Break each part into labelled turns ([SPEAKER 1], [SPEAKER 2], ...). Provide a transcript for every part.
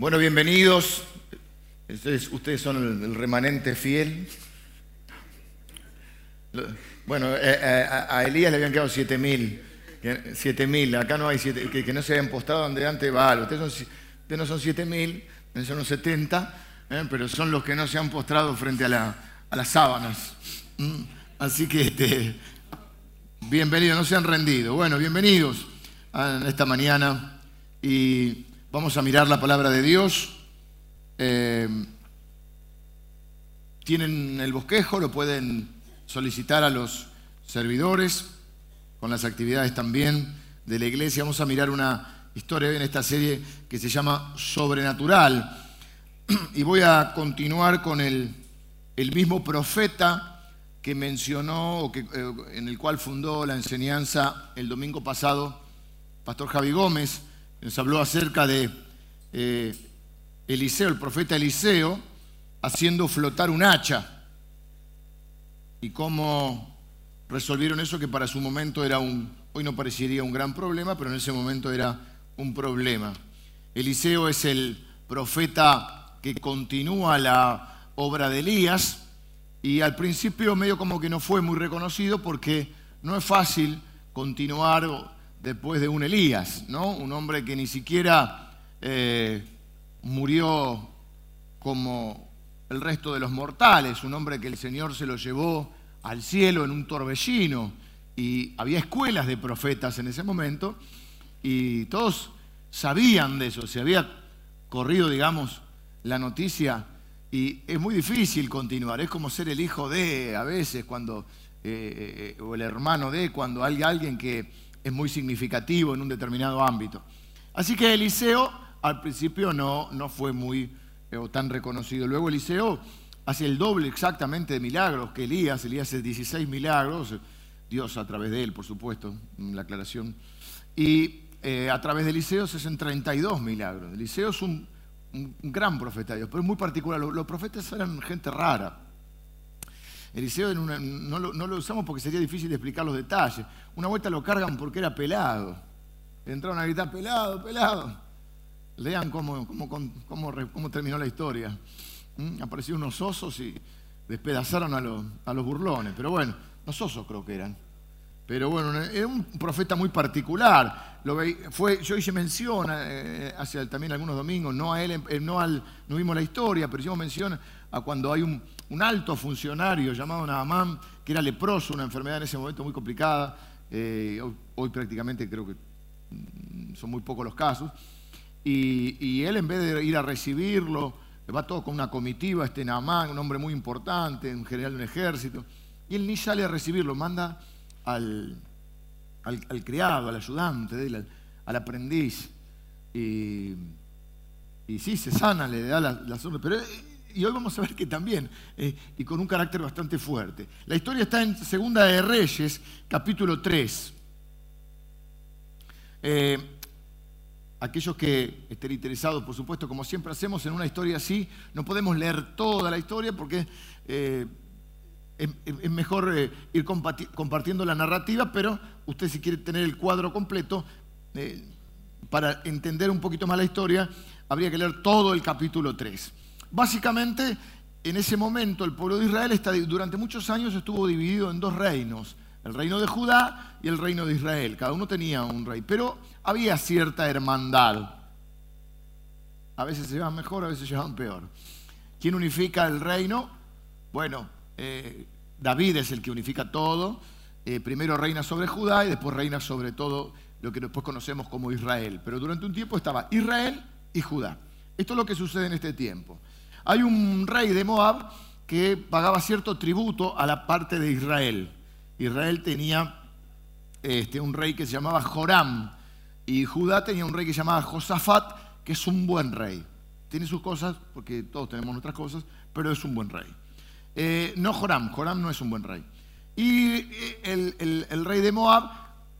[SPEAKER 1] Bueno, bienvenidos. Ustedes, son el, remanente fiel. Bueno, eh, eh, a, Elías le habían quedado 7000. 7000. Acá no hay siete- que, que no se habían postado donde antes va algo. Ustedes, son no son 7000, son unos 70, eh, pero son los que no se han postrado frente a las sábanas. Mm. Así que este, bienvenidos, no se han rendido. Bueno, bienvenidos a esta mañana y vamos a mirar la palabra de Dios. Eh, tienen el bosquejo, lo pueden solicitar a los servidores con las actividades también de la iglesia. Vamos a mirar una historia en esta serie que se llama Sobrenatural. Y voy a continuar con el, el mismo profeta que mencionó o que, eh, en el cual fundó la enseñanza el domingo pasado, Pastor Javi Gómez, nos habló acerca de eh, Eliseo, el profeta Eliseo, haciendo flotar un hacha y cómo resolvieron eso que para su momento era un, hoy no parecería un gran problema, pero en ese momento era un problema. Eliseo es el profeta que continúa la obra de Elías y al principio medio como que no fue muy reconocido porque no es fácil continuar después de un Elías, ¿no? Un hombre que ni siquiera eh, murió como el resto de los mortales, un hombre que el Señor se lo llevó al cielo en un torbellino y había escuelas de profetas en ese momento y todos sabían de eso, se había corrido, digamos, la noticia y es muy difícil continuar, es como ser el hijo de a veces cuando, eh, eh, o el hermano de cuando hay alguien que es muy significativo en un determinado ámbito. Así que Eliseo al principio no, no fue muy eh, o tan reconocido. Luego Eliseo hace el doble exactamente de milagros que Elías. Elías hace 16 milagros, Dios a través de él, por supuesto, la aclaración. Y eh, a través de Eliseo se hacen 32 milagros. Eliseo es un, un- gran profeta de Dios, pero es muy particular. Los profetas eran gente rara. Eliseo no, lo, usamos porque sería difícil de explicar los detalles. Una vuelta lo cargan porque era pelado. Entraron a gritar, pelado, pelado. Lean cómo, terminó la historia. ¿Mm? Aparecieron unos osos y despedazaron a los, burlones. Pero bueno, los osos creo que eran. Pero bueno, era un profeta muy particular. Lo fue, yo hice mención eh, hace también algunos domingos, no a él, eh, no, al, no vimos la historia, pero hicimos mención a cuando hay un, un alto funcionario llamado Naamán, que era leproso, una enfermedad en ese momento muy complicada. eh, hoy, prácticamente creo que mm, son muy pocos los casos. Y, él en vez de ir a recibirlo, va todo con una comitiva, este Naamán, un hombre muy importante, un general de un ejército, y él ni sale a recibirlo, manda al, al, criado, al ayudante al, aprendiz. Y, y sí, se sana, le da la, la orden, pero... Y hoy vamos a ver que también, eh, y con un carácter bastante fuerte. La historia está en Segunda de Reyes, capítulo 3. Eh, aquellos que estén interesados, por supuesto, como siempre hacemos en una historia así, no podemos leer toda la historia porque eh, es, mejor ir compartiendo la narrativa, pero usted si quiere tener el cuadro completo, para entender un poquito más la historia, habría que leer todo el capítulo 3. Básicamente, en ese momento el pueblo de Israel está, durante muchos años estuvo dividido en dos reinos, el reino de Judá y el reino de Israel. Cada uno tenía un rey, pero había cierta hermandad. A veces se llevan mejor, a veces se llevan peor. ¿Quién unifica el reino? Bueno, eh, David es el que unifica todo. Eh, primero reina sobre Judá y después reina sobre todo lo que después conocemos como Israel. Pero durante un tiempo estaba Israel y Judá. Esto es lo que sucede en este tiempo. Hay un rey de Moab que pagaba cierto tributo a la parte de Israel. Israel tenía este, un rey que se llamaba Joram y Judá tenía un rey que se llamaba Josafat, que es un buen rey. Tiene sus cosas, porque todos tenemos nuestras cosas, pero es un buen rey. Eh, no Joram, Joram no es un buen rey. Y eh, el, rey de Moab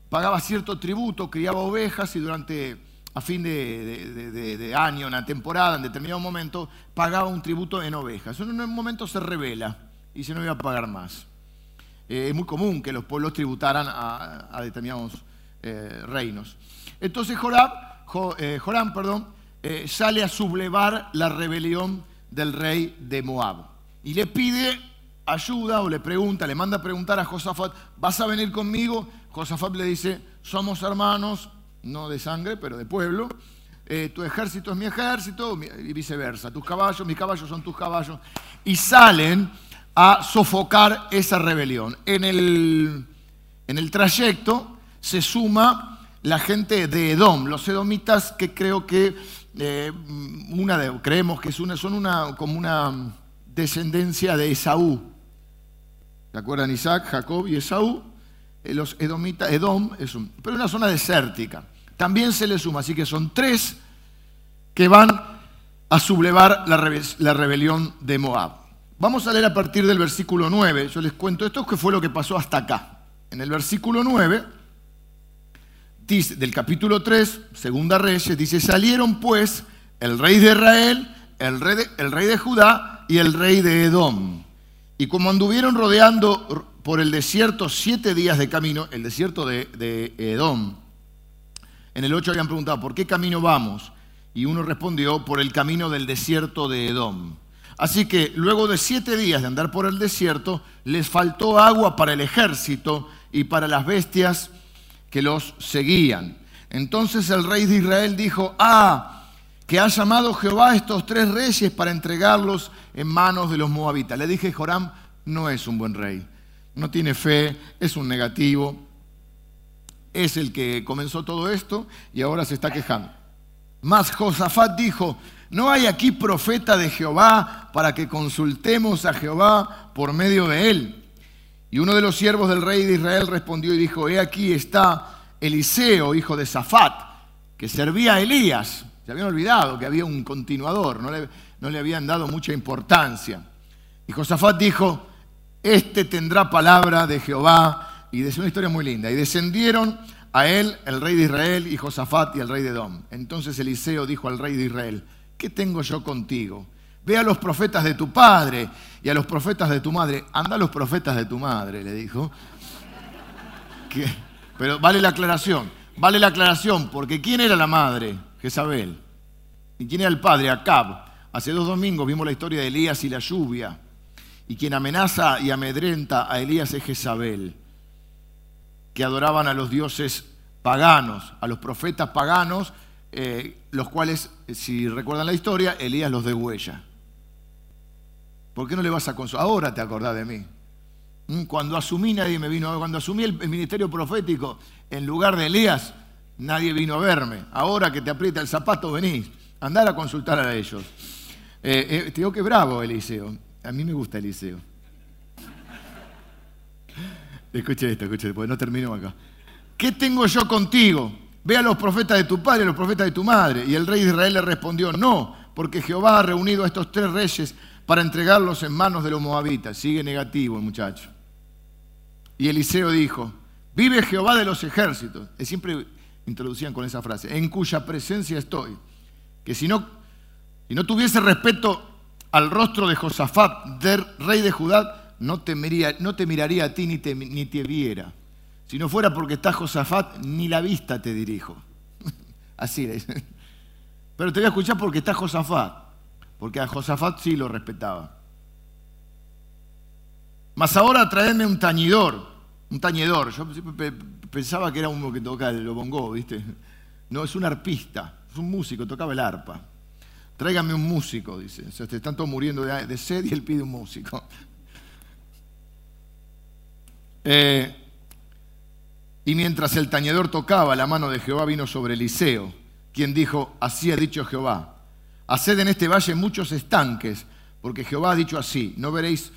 [SPEAKER 1] pagaba cierto tributo, criaba ovejas y durante, a fin de, de- de- año, en la temporada, en determinado momento, pagaba un tributo en ovejas. En un momento se revela y se no iba a pagar más. Eh, es muy común que los pueblos tributaran a, determinados eh, reinos. Entonces Joram, Jo- eh, Joram, perdón, sale a sublevar la rebelión del rey de Moab. Y le pide ayuda o le pregunta, le manda a preguntar a Josafat, ¿vas a venir conmigo? Josafat le dice, somos hermanos, no de sangre, pero de pueblo. Eh, tu ejército es mi ejército y viceversa. Tus caballos, mis caballos son tus caballos. Y salen a sofocar esa rebelión. En el, en el trayecto se suma la gente de Edom, los edomitas que creo que eh, una creemos que son una, como una descendencia de Esaú. ¿Se acuerdan Isaac, Jacob y Esaú? Eh, los edomitas, Edom es un, pero una zona desértica. También se le suma, así que son tres que van a sublevar la, rebelión de Moab. Vamos a leer a partir del versículo 9. Yo les cuento esto, que fue lo que pasó hasta acá. En el versículo 9 del capítulo 3, segunda Reyes, dice, salieron pues el rey de Israel, el el rey de Judá y el rey de Edom. Y como anduvieron rodeando por el desierto siete días de camino, el desierto de, Edom, en el 8 habían preguntado, ¿por qué camino vamos? Y uno respondió, por el camino del desierto de Edom. Así que luego de siete días de andar por el desierto, les faltó agua para el ejército y para las bestias que los seguían. Entonces el rey de Israel dijo, ah, que ha llamado Jehová a estos tres reyes para entregarlos en manos de los moabitas. Le dije, Joram no es un buen rey, no tiene fe, es un negativo, es el que comenzó todo esto y ahora se está quejando. Mas Josafat dijo, ¿no hay aquí profeta de Jehová para que consultemos a Jehová por medio de él? Y uno de los siervos del rey de Israel respondió y dijo, he aquí está Eliseo, hijo de Safat, que servía a Elías. Se habían olvidado que había un continuador, no le, no le habían dado mucha importancia. Y Josafat dijo, este tendrá palabra de Jehová. Y es una historia muy linda. Y descendieron a él el rey de Israel y Josafat y el rey de Edom. Entonces Eliseo dijo al rey de Israel, ¿qué tengo yo contigo? Ve a los profetas de tu padre y a los profetas de tu madre. Anda a los profetas de tu madre, le dijo. Pero vale la aclaración, vale la aclaración, porque ¿quién era la madre? Jezabel. ¿Y quién era el padre? Acab. Hace dos domingos vimos la historia de Elías y la lluvia. Y quien amenaza y amedrenta a Elías es Jezabel, que adoraban a los dioses paganos, a los profetas paganos, eh, los cuales, si recuerdan la historia, Elías los degüella. ¿Por qué no le vas a consolar? Ahora te acordás de mí. Mm, cuando asumí nadie me vino a ver. Cuando asumí el, ministerio profético en lugar de Elías, nadie vino a verme. Ahora que te aprieta el zapato, venís. Andar a consultar a ellos. Eh, eh, te digo que bravo, Eliseo. A mí me gusta Eliseo. Escuche esto, escuche, porque no termino acá. ¿Qué tengo yo contigo? Ve a los profetas de tu padre y a los profetas de tu madre. Y el rey de Israel le respondió, no, porque Jehová ha reunido a estos tres reyes para entregarlos en manos de los moabitas. Sigue negativo el muchacho. Y Eliseo dijo, vive Jehová de los ejércitos. siempre introducían con esa frase, en cuya presencia estoy. Que si no, si no tuviese respeto al rostro de Josafat, del rey de Judá, no no te miraría a ti ni te, ni te viera. Si no fuera porque está Josafat, ni la vista te dirijo. Así le. Pero te voy a escuchar porque está Josafat porque a Josafat sí lo respetaba. Mas ahora traedme un tañidor, un tañedor. Yo pensaba que era uno que tocaba el bongo, ¿viste? No, es un arpista, es un músico, tocaba el arpa. Tráigame un músico, dice. O sea, te están todos muriendo de, sed y él pide un músico. Eh, y mientras el tañedor tocaba, la mano de Jehová vino sobre Eliseo, quien dijo, así ha dicho Jehová, Haced en este valle muchos estanques, porque Jehová ha dicho así, no veréis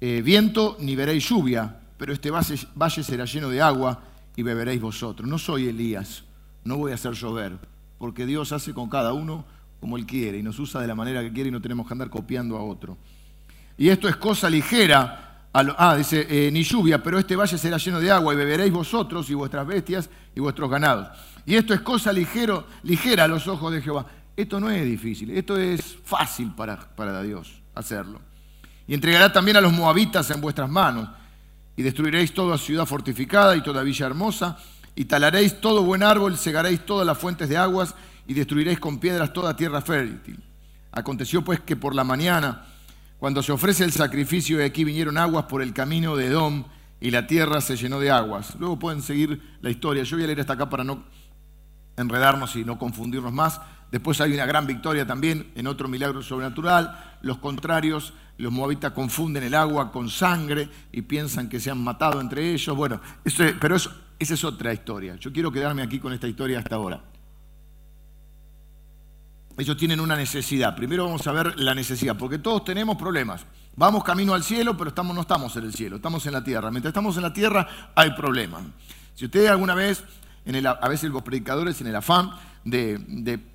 [SPEAKER 1] eh, viento ni veréis lluvia, pero este valle, valle será lleno de agua y beberéis vosotros. No soy Elías, no voy a hacer llover, porque Dios hace con cada uno como Él quiere y nos usa de la manera que quiere y no tenemos que andar copiando a otro. Y esto es cosa ligera. ah, dice, eh, ni lluvia, pero este valle será lleno de agua y beberéis vosotros y vuestras bestias y vuestros ganados. Y esto es cosa ligero, ligera a los ojos de Jehová. Esto no es difícil, esto es fácil para, para Dios hacerlo. Y entregará también a los moabitas en vuestras manos, y destruiréis toda ciudad fortificada y toda villa hermosa, y talaréis todo buen árbol, segaréis todas las fuentes de aguas, y destruiréis con piedras toda tierra fértil. Aconteció pues que por la mañana, cuando se ofrece el sacrificio, y aquí vinieron aguas por el camino de Edom, y la tierra se llenó de aguas. Luego pueden seguir la historia. Yo voy a leer hasta acá para no enredarnos y no confundirnos más. Después hay una gran victoria también en otro milagro sobrenatural. Los contrarios, los moabitas confunden el agua con sangre y piensan que se han matado entre ellos. Bueno, pero eso, esa es otra historia. Yo quiero quedarme aquí con esta historia hasta ahora. Ellos tienen una necesidad. Primero vamos a ver la necesidad, porque todos tenemos problemas. Vamos camino al cielo, pero no estamos en el cielo, estamos en la tierra. Mientras estamos en la tierra hay problemas. Si usted alguna vez, a veces los predicadores en el afán de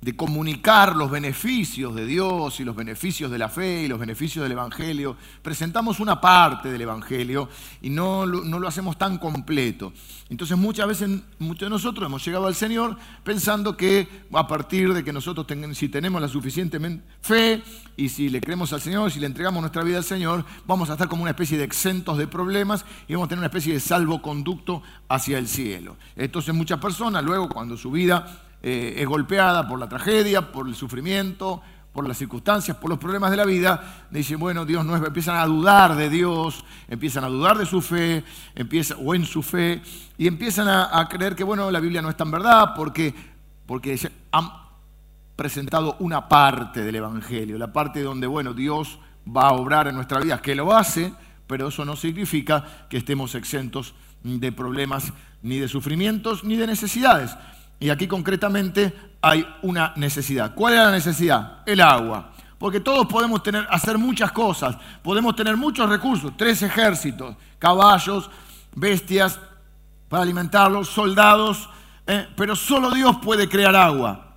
[SPEAKER 1] de comunicar los beneficios de Dios y los beneficios de la fe y los beneficios del Evangelio. Presentamos una parte del Evangelio y no, no, lo hacemos tan completo. Entonces muchas veces muchos de nosotros hemos llegado al Señor pensando que a partir de que nosotros si tenemos la suficiente fe y si le creemos al Señor, si le entregamos nuestra vida al Señor, vamos a estar como una especie de exentos de problemas y vamos a tener una especie de salvoconducto hacia el cielo. Entonces muchas personas luego cuando su vida eh, es golpeada por la tragedia, por el sufrimiento, por las circunstancias, por los problemas de la vida, dicen, bueno, Dios no es, empiezan a dudar de Dios, empiezan a dudar de su fe, empieza, o en su fe, y empiezan a, creer que, bueno, la Biblia no es tan verdad porque, porque han presentado una parte del Evangelio, la parte donde, bueno, Dios va a obrar en nuestra vida, que lo hace, pero eso no significa que estemos exentos de problemas, ni de sufrimientos, ni de necesidades. Y aquí concretamente hay una necesidad. ¿Cuál es la necesidad? El agua. Porque todos podemos tener, hacer muchas cosas, podemos tener muchos recursos, tres ejércitos, caballos, bestias para alimentarlos, soldados, eh, pero solo Dios puede crear agua.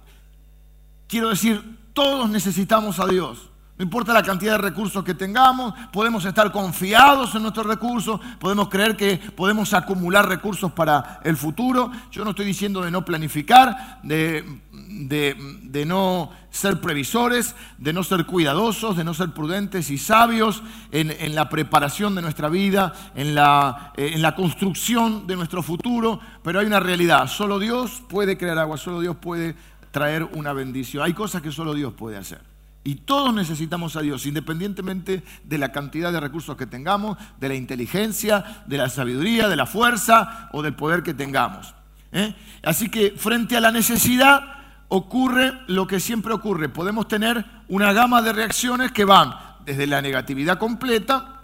[SPEAKER 1] Quiero decir, todos necesitamos a Dios. No importa la cantidad de recursos que tengamos, podemos estar confiados en nuestros recursos, podemos creer que podemos acumular recursos para el futuro. Yo no estoy diciendo de no planificar, de, de, no ser previsores, de no ser cuidadosos, de no ser prudentes y sabios en, en la preparación de nuestra vida, en la, en la construcción de nuestro futuro, pero hay una realidad, solo Dios puede crear agua, solo Dios puede traer una bendición. Hay cosas que solo Dios puede hacer. Y todos necesitamos a Dios, independientemente de la cantidad de recursos que tengamos, de la inteligencia, de la sabiduría, de la fuerza o del poder que tengamos. ¿eh? Así que frente a la necesidad ocurre lo que siempre ocurre. Podemos tener una gama de reacciones que van desde la negatividad completa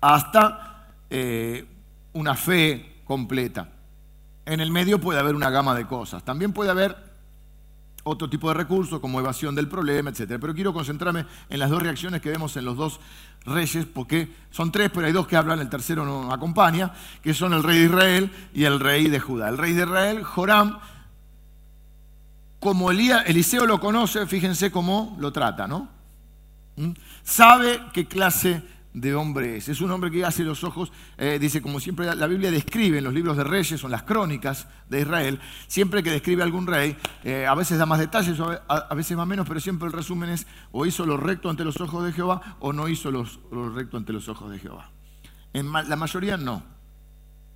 [SPEAKER 1] hasta eh, una fe completa. En el medio puede haber una gama de cosas. También puede haber otro tipo de recursos como evasión del problema, etc. Pero quiero concentrarme en las dos reacciones que vemos en los dos reyes, porque son tres, pero hay dos que hablan, el tercero no acompaña, que son el rey de Israel y el rey de Judá. El rey de Israel, Joram, como Eliseo lo conoce, fíjense cómo lo trata, ¿no? ¿Mm? Sabe qué clase de hombre es. Es un hombre que hace los ojos, eh, dice, como siempre la Biblia describe en los libros de reyes, son las crónicas de Israel, siempre que describe algún rey, eh, a veces da más detalles, a, veces más menos, pero siempre el resumen es o hizo lo recto ante los ojos de Jehová o no hizo lo recto ante los ojos de Jehová. En la mayoría no.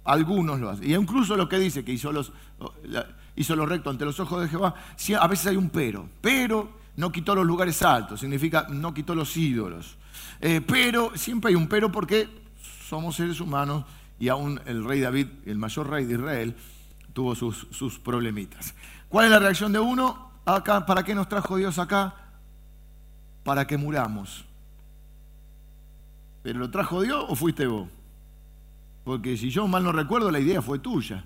[SPEAKER 1] Algunos lo hacen. Y incluso lo que dice que hizo, los, hizo lo recto ante los ojos de Jehová, a veces hay un pero. Pero no quitó los lugares altos, significa no quitó los ídolos. Eh, pero, siempre hay un pero porque somos seres humanos y aún el rey David, el mayor rey de Israel, tuvo sus, sus problemitas. ¿Cuál es la reacción de uno? Acá, ¿Para qué nos trajo Dios acá? Para que muramos. ¿Pero lo trajo Dios o fuiste vos? Porque si yo mal no recuerdo, la idea fue tuya.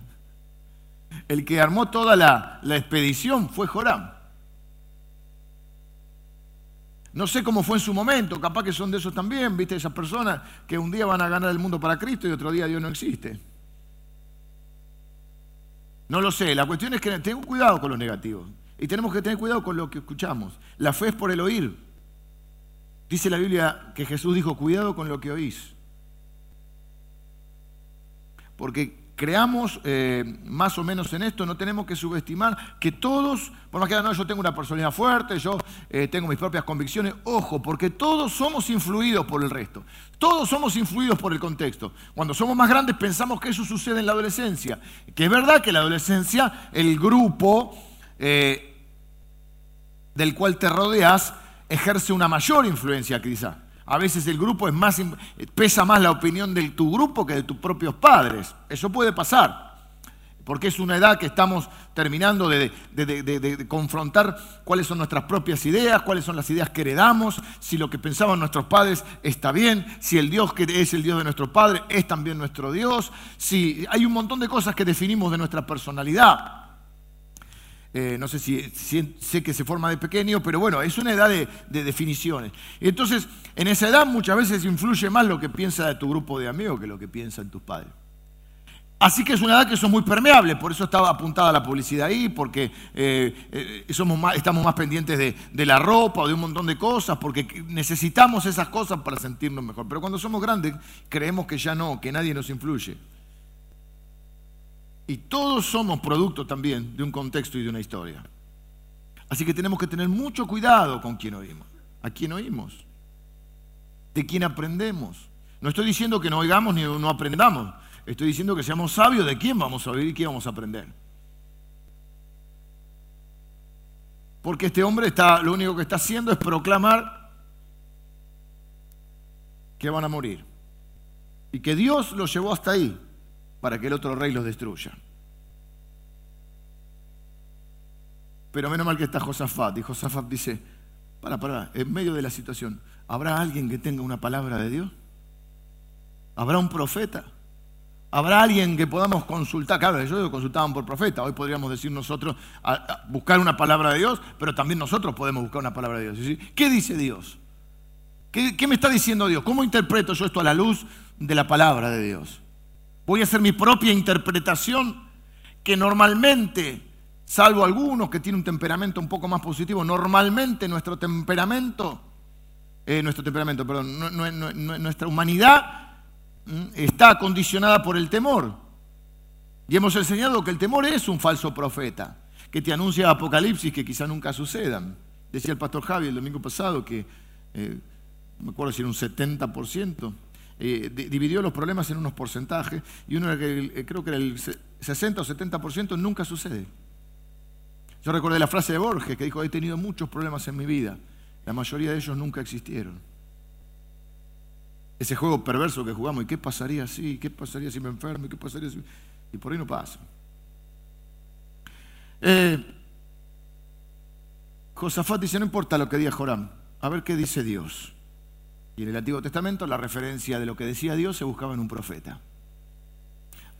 [SPEAKER 1] El que armó toda la, la expedición fue Joram. No sé cómo fue en su momento, capaz que son de esos también, viste, esas personas que un día van a ganar el mundo para Cristo y otro día Dios no existe. No lo sé, la cuestión es que tengo cuidado con los negativos y tenemos que tener cuidado con lo que escuchamos. La fe es por el oír. Dice la Biblia que Jesús dijo, cuidado con lo que oís. Porque creamos eh, más o menos en esto, no tenemos que subestimar que todos, por más que no, yo tengo una personalidad fuerte, yo eh, tengo mis propias convicciones, ojo, porque todos somos influidos por el resto, todos somos influidos por el contexto. Cuando somos más grandes pensamos que eso sucede en la adolescencia, que es verdad que en la adolescencia el grupo eh, del cual te rodeas ejerce una mayor influencia quizá. A veces el grupo es más, pesa más la opinión de tu grupo que de tus propios padres. Eso puede pasar porque es una edad que estamos terminando de, confrontar cuáles son nuestras propias ideas, cuáles son las ideas que heredamos, si lo que pensaban nuestros padres está bien, si el Dios que es el Dios de nuestro Padre es también nuestro Dios, si hay un montón de cosas que definimos de nuestra personalidad. Eh, no sé si, sé que se forma de pequeño, pero bueno, es una edad de, definiciones. Entonces, en esa edad muchas veces influye más lo que piensa de tu grupo de amigos que lo que piensan tus padres. Así que es una edad que son muy permeable, por eso estaba apuntada la publicidad ahí, porque eh, eh, somos estamos más pendientes de, la ropa o de un montón de cosas, porque necesitamos esas cosas para sentirnos mejor. Pero cuando somos grandes creemos que ya no, que nadie nos influye. Y todos somos producto también de un contexto y de una historia. Así que tenemos que tener mucho cuidado con quién oímos, a quién oímos, de quién aprendemos. No estoy diciendo que no oigamos ni no aprendamos. Estoy diciendo que seamos sabios de quién vamos a oír y qué vamos a aprender. Porque este hombre está, lo único que está haciendo es proclamar que van a morir. Y que Dios los llevó hasta ahí para que el otro rey los destruya. Pero menos mal que está Josafat. Y Josafat dice, para, para, en medio de la situación, ¿habrá alguien que tenga una palabra de Dios? ¿Habrá un profeta? ¿Habrá alguien que podamos consultar? Claro, ellos consultaban por profeta. Hoy podríamos decir nosotros, buscar una palabra de Dios, pero también nosotros podemos buscar una palabra de Dios. ¿Qué dice Dios? ¿Qué, ¿Qué, me está diciendo Dios? ¿Cómo interpreto yo esto a la luz de la palabra de Dios? Voy a hacer mi propia interpretación que normalmente, salvo algunos que tienen un temperamento un poco más positivo, normalmente nuestro temperamento, eh, nuestro temperamento, perdón, nuestra humanidad está condicionada por el temor. Y hemos enseñado que el temor es un falso profeta, que te anuncia apocalipsis que quizá nunca sucedan. Decía el pastor Javi el domingo pasado que, eh, me acuerdo si era un 70%, eh, dividió los problemas en unos porcentajes y uno que eh, creo que era el 60 o 70% nunca sucede. Yo recordé la frase de Borges que dijo, he tenido muchos problemas en mi vida, la mayoría de ellos nunca existieron ese juego perverso que jugamos, ¿y qué pasaría si? ¿Qué pasaría si me enfermo? ¿Y qué pasaría si? Y por ahí no pasa. Eh, Josafat dice, no importa lo que diga Joram, a ver qué dice Dios. Y en el Antiguo Testamento la referencia de lo que decía Dios se buscaba en un profeta.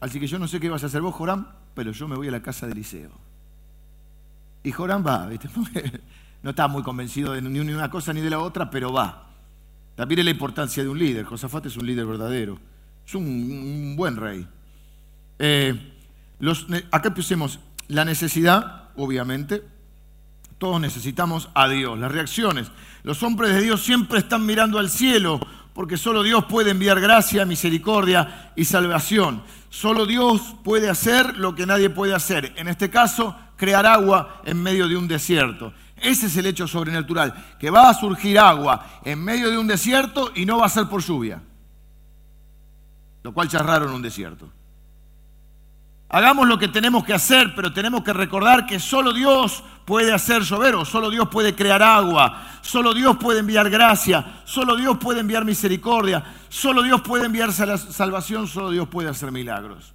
[SPEAKER 1] Así que yo no sé qué vas a hacer vos, Joram, pero yo me voy a la casa de Eliseo. Y Joram va, ¿viste? no está muy convencido de ni una cosa ni de la otra, pero va. También es la importancia de un líder. Josafat es un líder verdadero. Es un, buen rey. Eh, acá pusimos la necesidad, obviamente. Todos necesitamos a Dios. Las reacciones. Los hombres de Dios siempre están mirando al cielo porque solo Dios puede enviar gracia, misericordia y salvación. Solo Dios puede hacer lo que nadie puede hacer. En este caso, crear agua en medio de un desierto. Ese es el hecho sobrenatural, que va a surgir agua en medio de un desierto y no va a ser por lluvia. Lo cual ya es raro en un desierto. Hagamos lo que tenemos que hacer, pero tenemos que recordar que solo Dios puede hacer llover, o solo Dios puede crear agua, solo Dios puede enviar gracia, solo Dios puede enviar misericordia, solo Dios puede enviar salvación, solo Dios puede hacer milagros.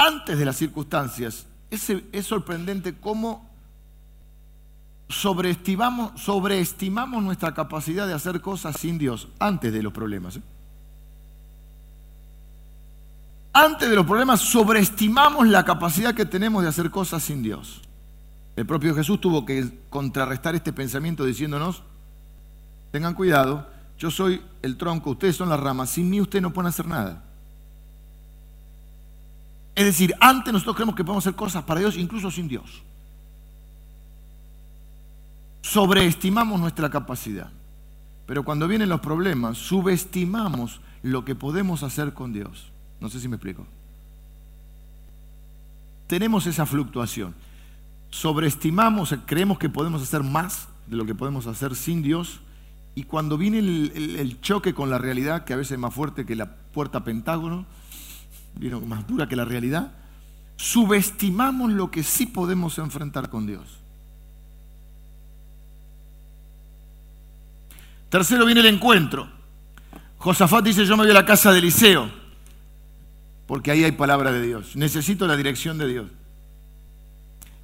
[SPEAKER 1] antes de las circunstancias, es, es sorprendente cómo sobreestimamos, sobreestimamos nuestra capacidad de hacer cosas sin Dios antes de los problemas. ¿eh? Antes de los problemas sobreestimamos la capacidad que tenemos de hacer cosas sin Dios. El propio Jesús tuvo que contrarrestar este pensamiento diciéndonos, tengan cuidado, yo soy el tronco, ustedes son las ramas, sin mí ustedes no pueden hacer nada. Es decir, antes nosotros creemos que podemos hacer cosas para Dios incluso sin Dios. Sobreestimamos nuestra capacidad. Pero cuando vienen los problemas, subestimamos lo que podemos hacer con Dios. No sé si me explico. Tenemos esa fluctuación. Sobreestimamos, creemos que podemos hacer más de lo que podemos hacer sin Dios y cuando viene el, choque con la realidad, que a veces es más fuerte que la puerta pentágono, más dura que la realidad, subestimamos lo que sí podemos enfrentar con Dios. Tercero viene el encuentro. Josafat dice, yo me voy a la casa de Eliseo, porque ahí hay palabra de Dios. Necesito la dirección de Dios.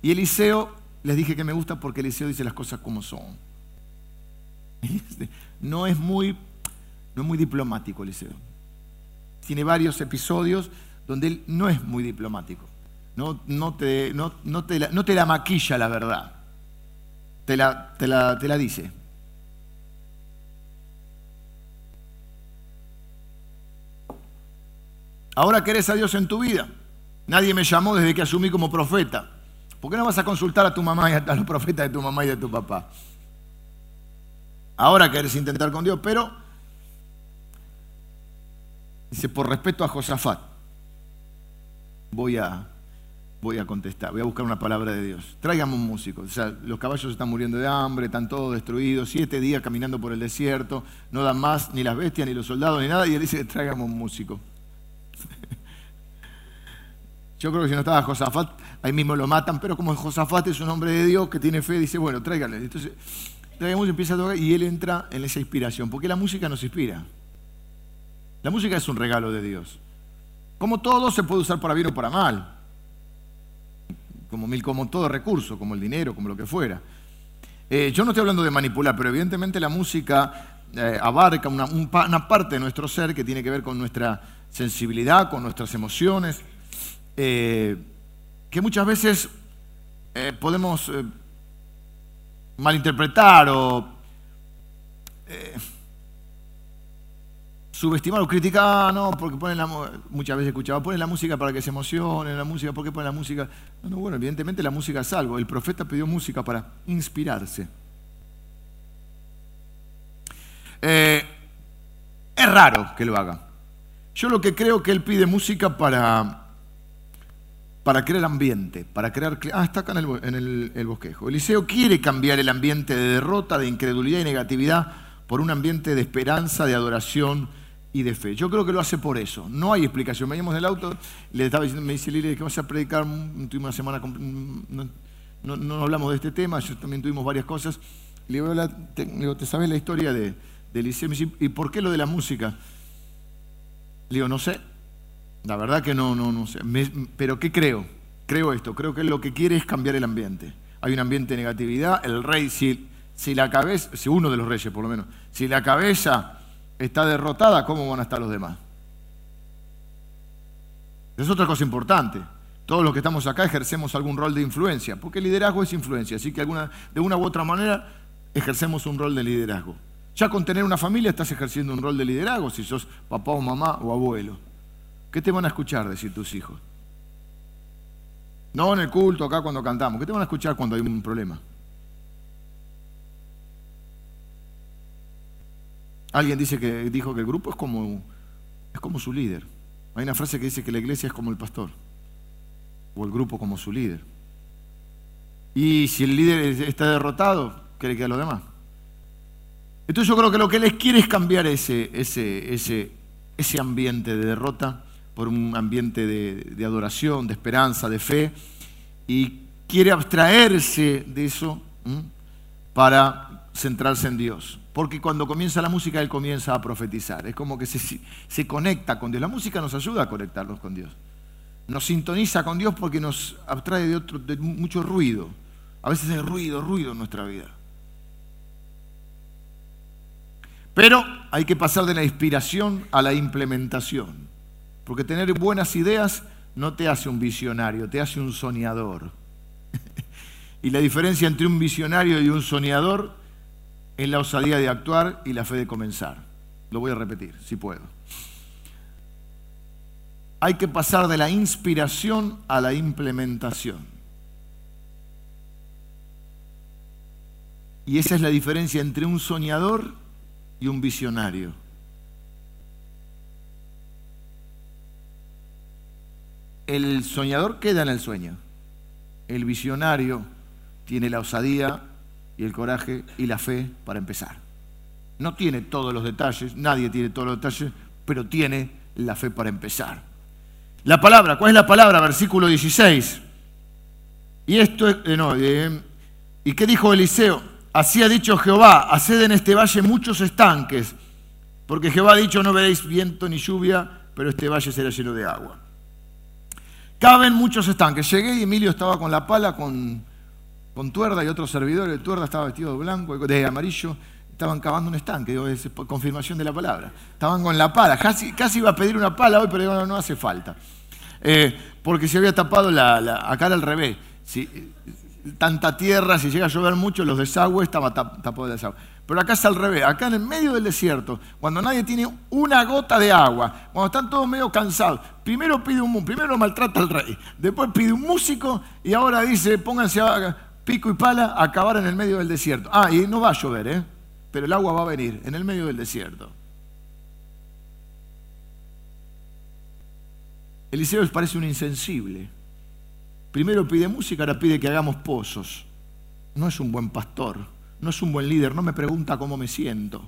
[SPEAKER 1] Y Eliseo, les dije que me gusta porque Eliseo dice las cosas como son. No es muy, no es muy diplomático Eliseo. Tiene varios episodios donde él no es muy diplomático. No, no, te, no, te, la, no te, la, maquilla la verdad. Te la, te la, te la dice. Ahora querés a Dios en tu vida. Nadie me llamó desde que asumí como profeta. ¿Por qué no vas a consultar a tu mamá y a los profetas de tu mamá y de tu papá? Ahora querés intentar con Dios, pero dice, por respeto a Josafat, voy a, voy a contestar, voy a buscar una palabra de Dios. Tráigame un músico. O sea, los caballos están muriendo de hambre, están todos destruidos, siete días caminando por el desierto, no dan más ni las bestias, ni los soldados, ni nada, y él dice, tráigame un músico. Yo creo que si no estaba Josafat, ahí mismo lo matan, pero como Josafat es un hombre de Dios que tiene fe, dice, bueno, tráigale. Entonces, traigamos empieza a tocar y él entra en esa inspiración, porque la música nos inspira. La música es un regalo de Dios. Como todo se puede usar para bien o para mal. Como, como todo recurso, como el dinero, como lo que fuera. Eh, yo no estoy hablando de manipular, pero evidentemente la música eh, abarca una parte de nuestro ser que tiene que ver con nuestra sensibilidad, con nuestras emociones, eh, que muchas veces eh, podemos eh, malinterpretar o subestimar o criticar, no, porque ponen la, muchas veces escuchaba, ponen la música para que se emocionen, la música, ¿por qué ponen la música? No, bueno, evidentemente la música es algo, el profeta pidió música para inspirarse. es raro que lo haga. Yo lo que creo que él pide música para, para crear ambiente, para crear... Ah, está acá en, el, bosquejo. Eliseo quiere cambiar el ambiente de derrota, de incredulidad y negatividad por un ambiente de esperanza, de adoración y de fe. Yo creo que lo hace por eso. No hay explicación. Veníamos en el auto, le estaba diciendo, me dice Lili, que vas a predicar, tuvimos una semana, no, no, hablamos de este tema, yo también tuvimos varias cosas. Le digo, te, sabes la historia de, Eliseo? ¿y por qué lo de la música? Le digo, no sé. La verdad que no, no, no sé. pero ¿qué creo? Creo esto. Creo que lo que quiere es cambiar el ambiente. Hay un ambiente de negatividad. El rey, si, si la cabeza, si uno de los reyes por lo menos, si la cabeza está derrotada, ¿cómo van a estar los demás? Es otra cosa importante. Todos los que estamos acá ejercemos algún rol de influencia, porque liderazgo es influencia, así que de una u otra manera ejercemos un rol de liderazgo. Ya con tener una familia estás ejerciendo un rol de liderazgo si sos papá o mamá o abuelo. ¿Qué te van a escuchar decir tus hijos? No en el culto acá cuando cantamos. ¿Qué te van a escuchar cuando hay un problema? Alguien dice que dijo que el grupo es como, es como su líder. Hay una frase que dice que la iglesia es como el pastor o el grupo como su líder. Y si el líder está derrotado, ¿qué le queda a los demás? Entonces yo creo que lo que les quiere es cambiar ese, ese, ese, ese ambiente de derrota por un ambiente de, adoración, de esperanza, de fe, y quiere abstraerse de eso para centrarse en Dios. Porque cuando comienza la música, Él comienza a profetizar. Es como que se, se conecta con Dios. La música nos ayuda a conectarnos con Dios. Nos sintoniza con Dios porque nos abstrae de, otro, de mucho ruido. A veces hay ruido, ruido en nuestra vida. Pero hay que pasar de la inspiración a la implementación. Porque tener buenas ideas no te hace un visionario, te hace un soñador. y la diferencia entre un visionario y un soñador es la osadía de actuar y la fe de comenzar. Lo voy a repetir, si puedo. Hay que pasar de la inspiración a la implementación. Y esa es la diferencia entre un soñador y un visionario. El soñador queda en el sueño. El visionario tiene la osadía y el coraje y la fe para empezar. No tiene todos los detalles, nadie tiene todos los detalles, pero tiene la fe para empezar. La palabra, ¿cuál es la palabra? Versículo 16. Y esto es, eh, no, eh, ¿y qué dijo Eliseo? Así ha dicho Jehová, haced en este valle muchos estanques, porque Jehová ha dicho, no veréis viento ni lluvia, pero este valle será lleno de agua. Caben muchos estanques. Llegué y Emilio estaba con la pala, con, con Tuerda y otro servidor. El Tuerda estaba vestido de blanco, de amarillo. Estaban cavando un estanque, digo, es confirmación de la palabra. Estaban con la pala. Casi, iba a pedir una pala hoy, pero no, hace falta. Eh, porque se había tapado la, la, acá al revés. Si, tanta tierra, si llega a llover mucho, los desagües estaba tapado de desagüe. Pero acá es al revés, acá en el medio del desierto, cuando nadie tiene una gota de agua, cuando están todos medio cansados, primero pide un primero maltrata al rey, después pide un músico y ahora dice, pónganse pico y pala a acabar en el medio del desierto. Ah, y no va a llover, ¿eh? pero el agua va a venir en el medio del desierto. Eliseo parece un insensible. Primero pide música, ahora pide que hagamos pozos. No es un buen pastor no es un buen líder, no me pregunta cómo me siento.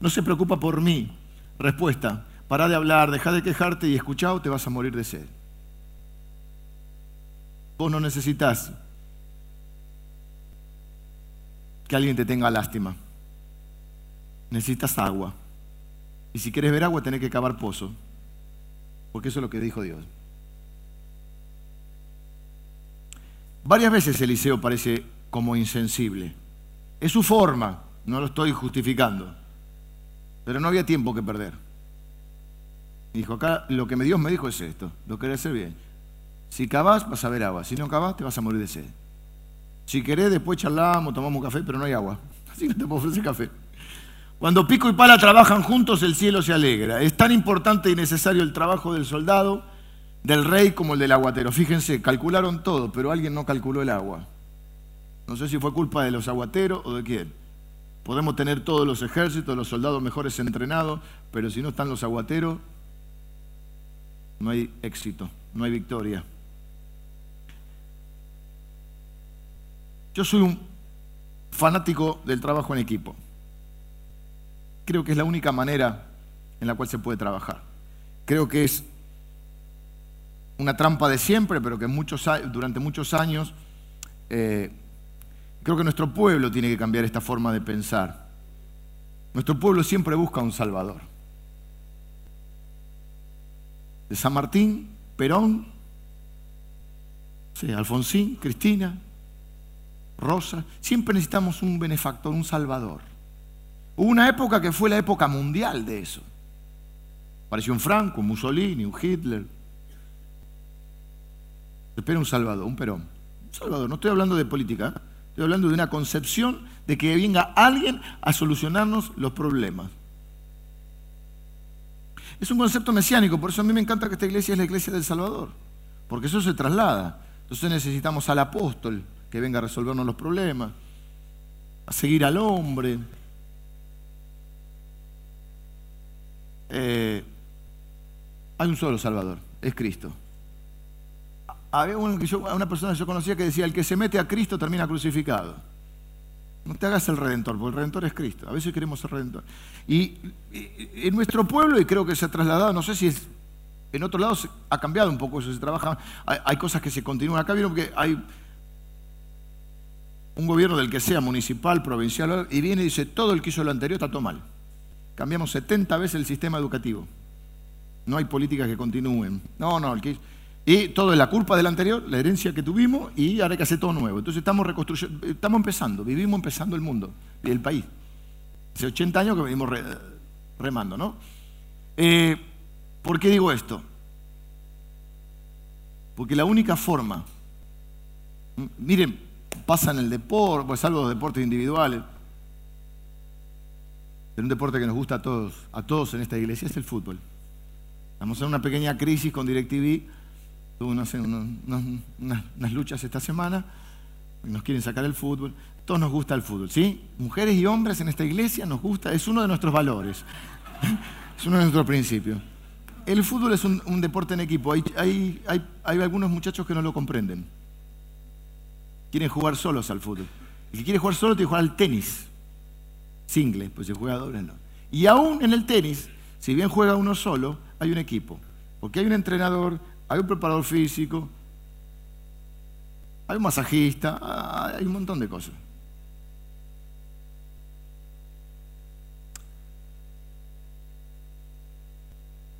[SPEAKER 1] No se preocupa por mí. Respuesta, para de hablar, deja de quejarte y escucha o te vas a morir de sed. Vos no necesitas que alguien te tenga lástima. Necesitas agua. Y si quieres ver agua, tenés que cavar pozo. Porque eso es lo que dijo Dios. Varias veces Eliseo parece como insensible. Es su forma, no lo estoy justificando. Pero no había tiempo que perder. Dijo, acá lo que Dios me dijo es esto, lo querés hacer bien. Si cavás, vas a ver agua. Si no cavás, te vas a morir de sed. Si querés, después charlamos, tomamos café, pero no hay agua. Así que te puedo ofrecer café. Cuando pico y pala trabajan juntos, el cielo se alegra. Es tan importante y necesario el trabajo del soldado, del rey, como el del aguatero. Fíjense, calcularon todo, pero alguien no calculó el agua. No sé si fue culpa de los aguateros o de quién. Podemos tener todos los ejércitos, los soldados mejores entrenados, pero si no están los aguateros, no hay éxito, no hay victoria. Yo soy un fanático del trabajo en equipo. Creo que es la única manera en la cual se puede trabajar. Creo que es una trampa de siempre, pero que muchos, durante muchos años eh, Creo que nuestro pueblo tiene que cambiar esta forma de pensar. Nuestro pueblo siempre busca un Salvador. De San Martín, Perón, sí, Alfonsín, Cristina, Rosa, siempre necesitamos un benefactor, un Salvador. Hubo una época que fue la época mundial de eso. Apareció un Franco, un Mussolini, un Hitler. Espera un Salvador, un Perón. Un Salvador, no estoy hablando de política. ¿eh? Estoy hablando de una concepción de que venga alguien a solucionarnos los problemas. Es un concepto mesiánico, por eso a mí me encanta que esta iglesia es la iglesia del Salvador, porque eso se traslada. Entonces necesitamos al apóstol que venga a resolvernos los problemas, a seguir al hombre. Eh, hay un solo Salvador, es Cristo. Había una persona que yo conocía que decía, el que se mete a Cristo termina crucificado. No te hagas el redentor, porque el redentor es Cristo. A veces queremos ser redentor. Y, en nuestro pueblo, y creo que se ha trasladado, no sé si es, en otro lado ha cambiado un poco eso, se trabaja, hay, cosas que se continúan. Acá vieron que hay un gobierno del que sea, municipal, provincial, y viene y dice, todo el que hizo lo anterior está todo mal. Cambiamos 70 veces el sistema educativo. No hay políticas que continúen. No, no, el que y todo es la culpa del anterior, la herencia que tuvimos, y ahora hay que hacer todo nuevo. Entonces estamos reconstruyendo, estamos empezando, vivimos empezando el mundo y el país. Hace 80 años que venimos remando, ¿no? Eh, ¿Por qué digo esto? Porque la única forma, miren, pasa en el deporte, pues salvo los deportes individuales, pero un deporte que nos gusta a todos, a todos en esta iglesia es el fútbol. Estamos en una pequeña crisis con DirecTV Tuvo unas, luchas esta semana, nos quieren sacar el fútbol. Todos nos gusta el fútbol, ¿sí? Mujeres y hombres en esta iglesia nos gusta, es uno de nuestros valores, es uno de nuestros principios. El fútbol es un, deporte en equipo. Hay, hay, algunos muchachos que no lo comprenden. Quieren jugar solos al fútbol. El que quiere jugar solo tiene que jugar al tenis. Singles, pues se juega doble no. Y aún en el tenis, si bien juega uno solo, hay un equipo. Porque hay un entrenador, hay un preparador físico, hay un masajista, ah, hay un montón de cosas.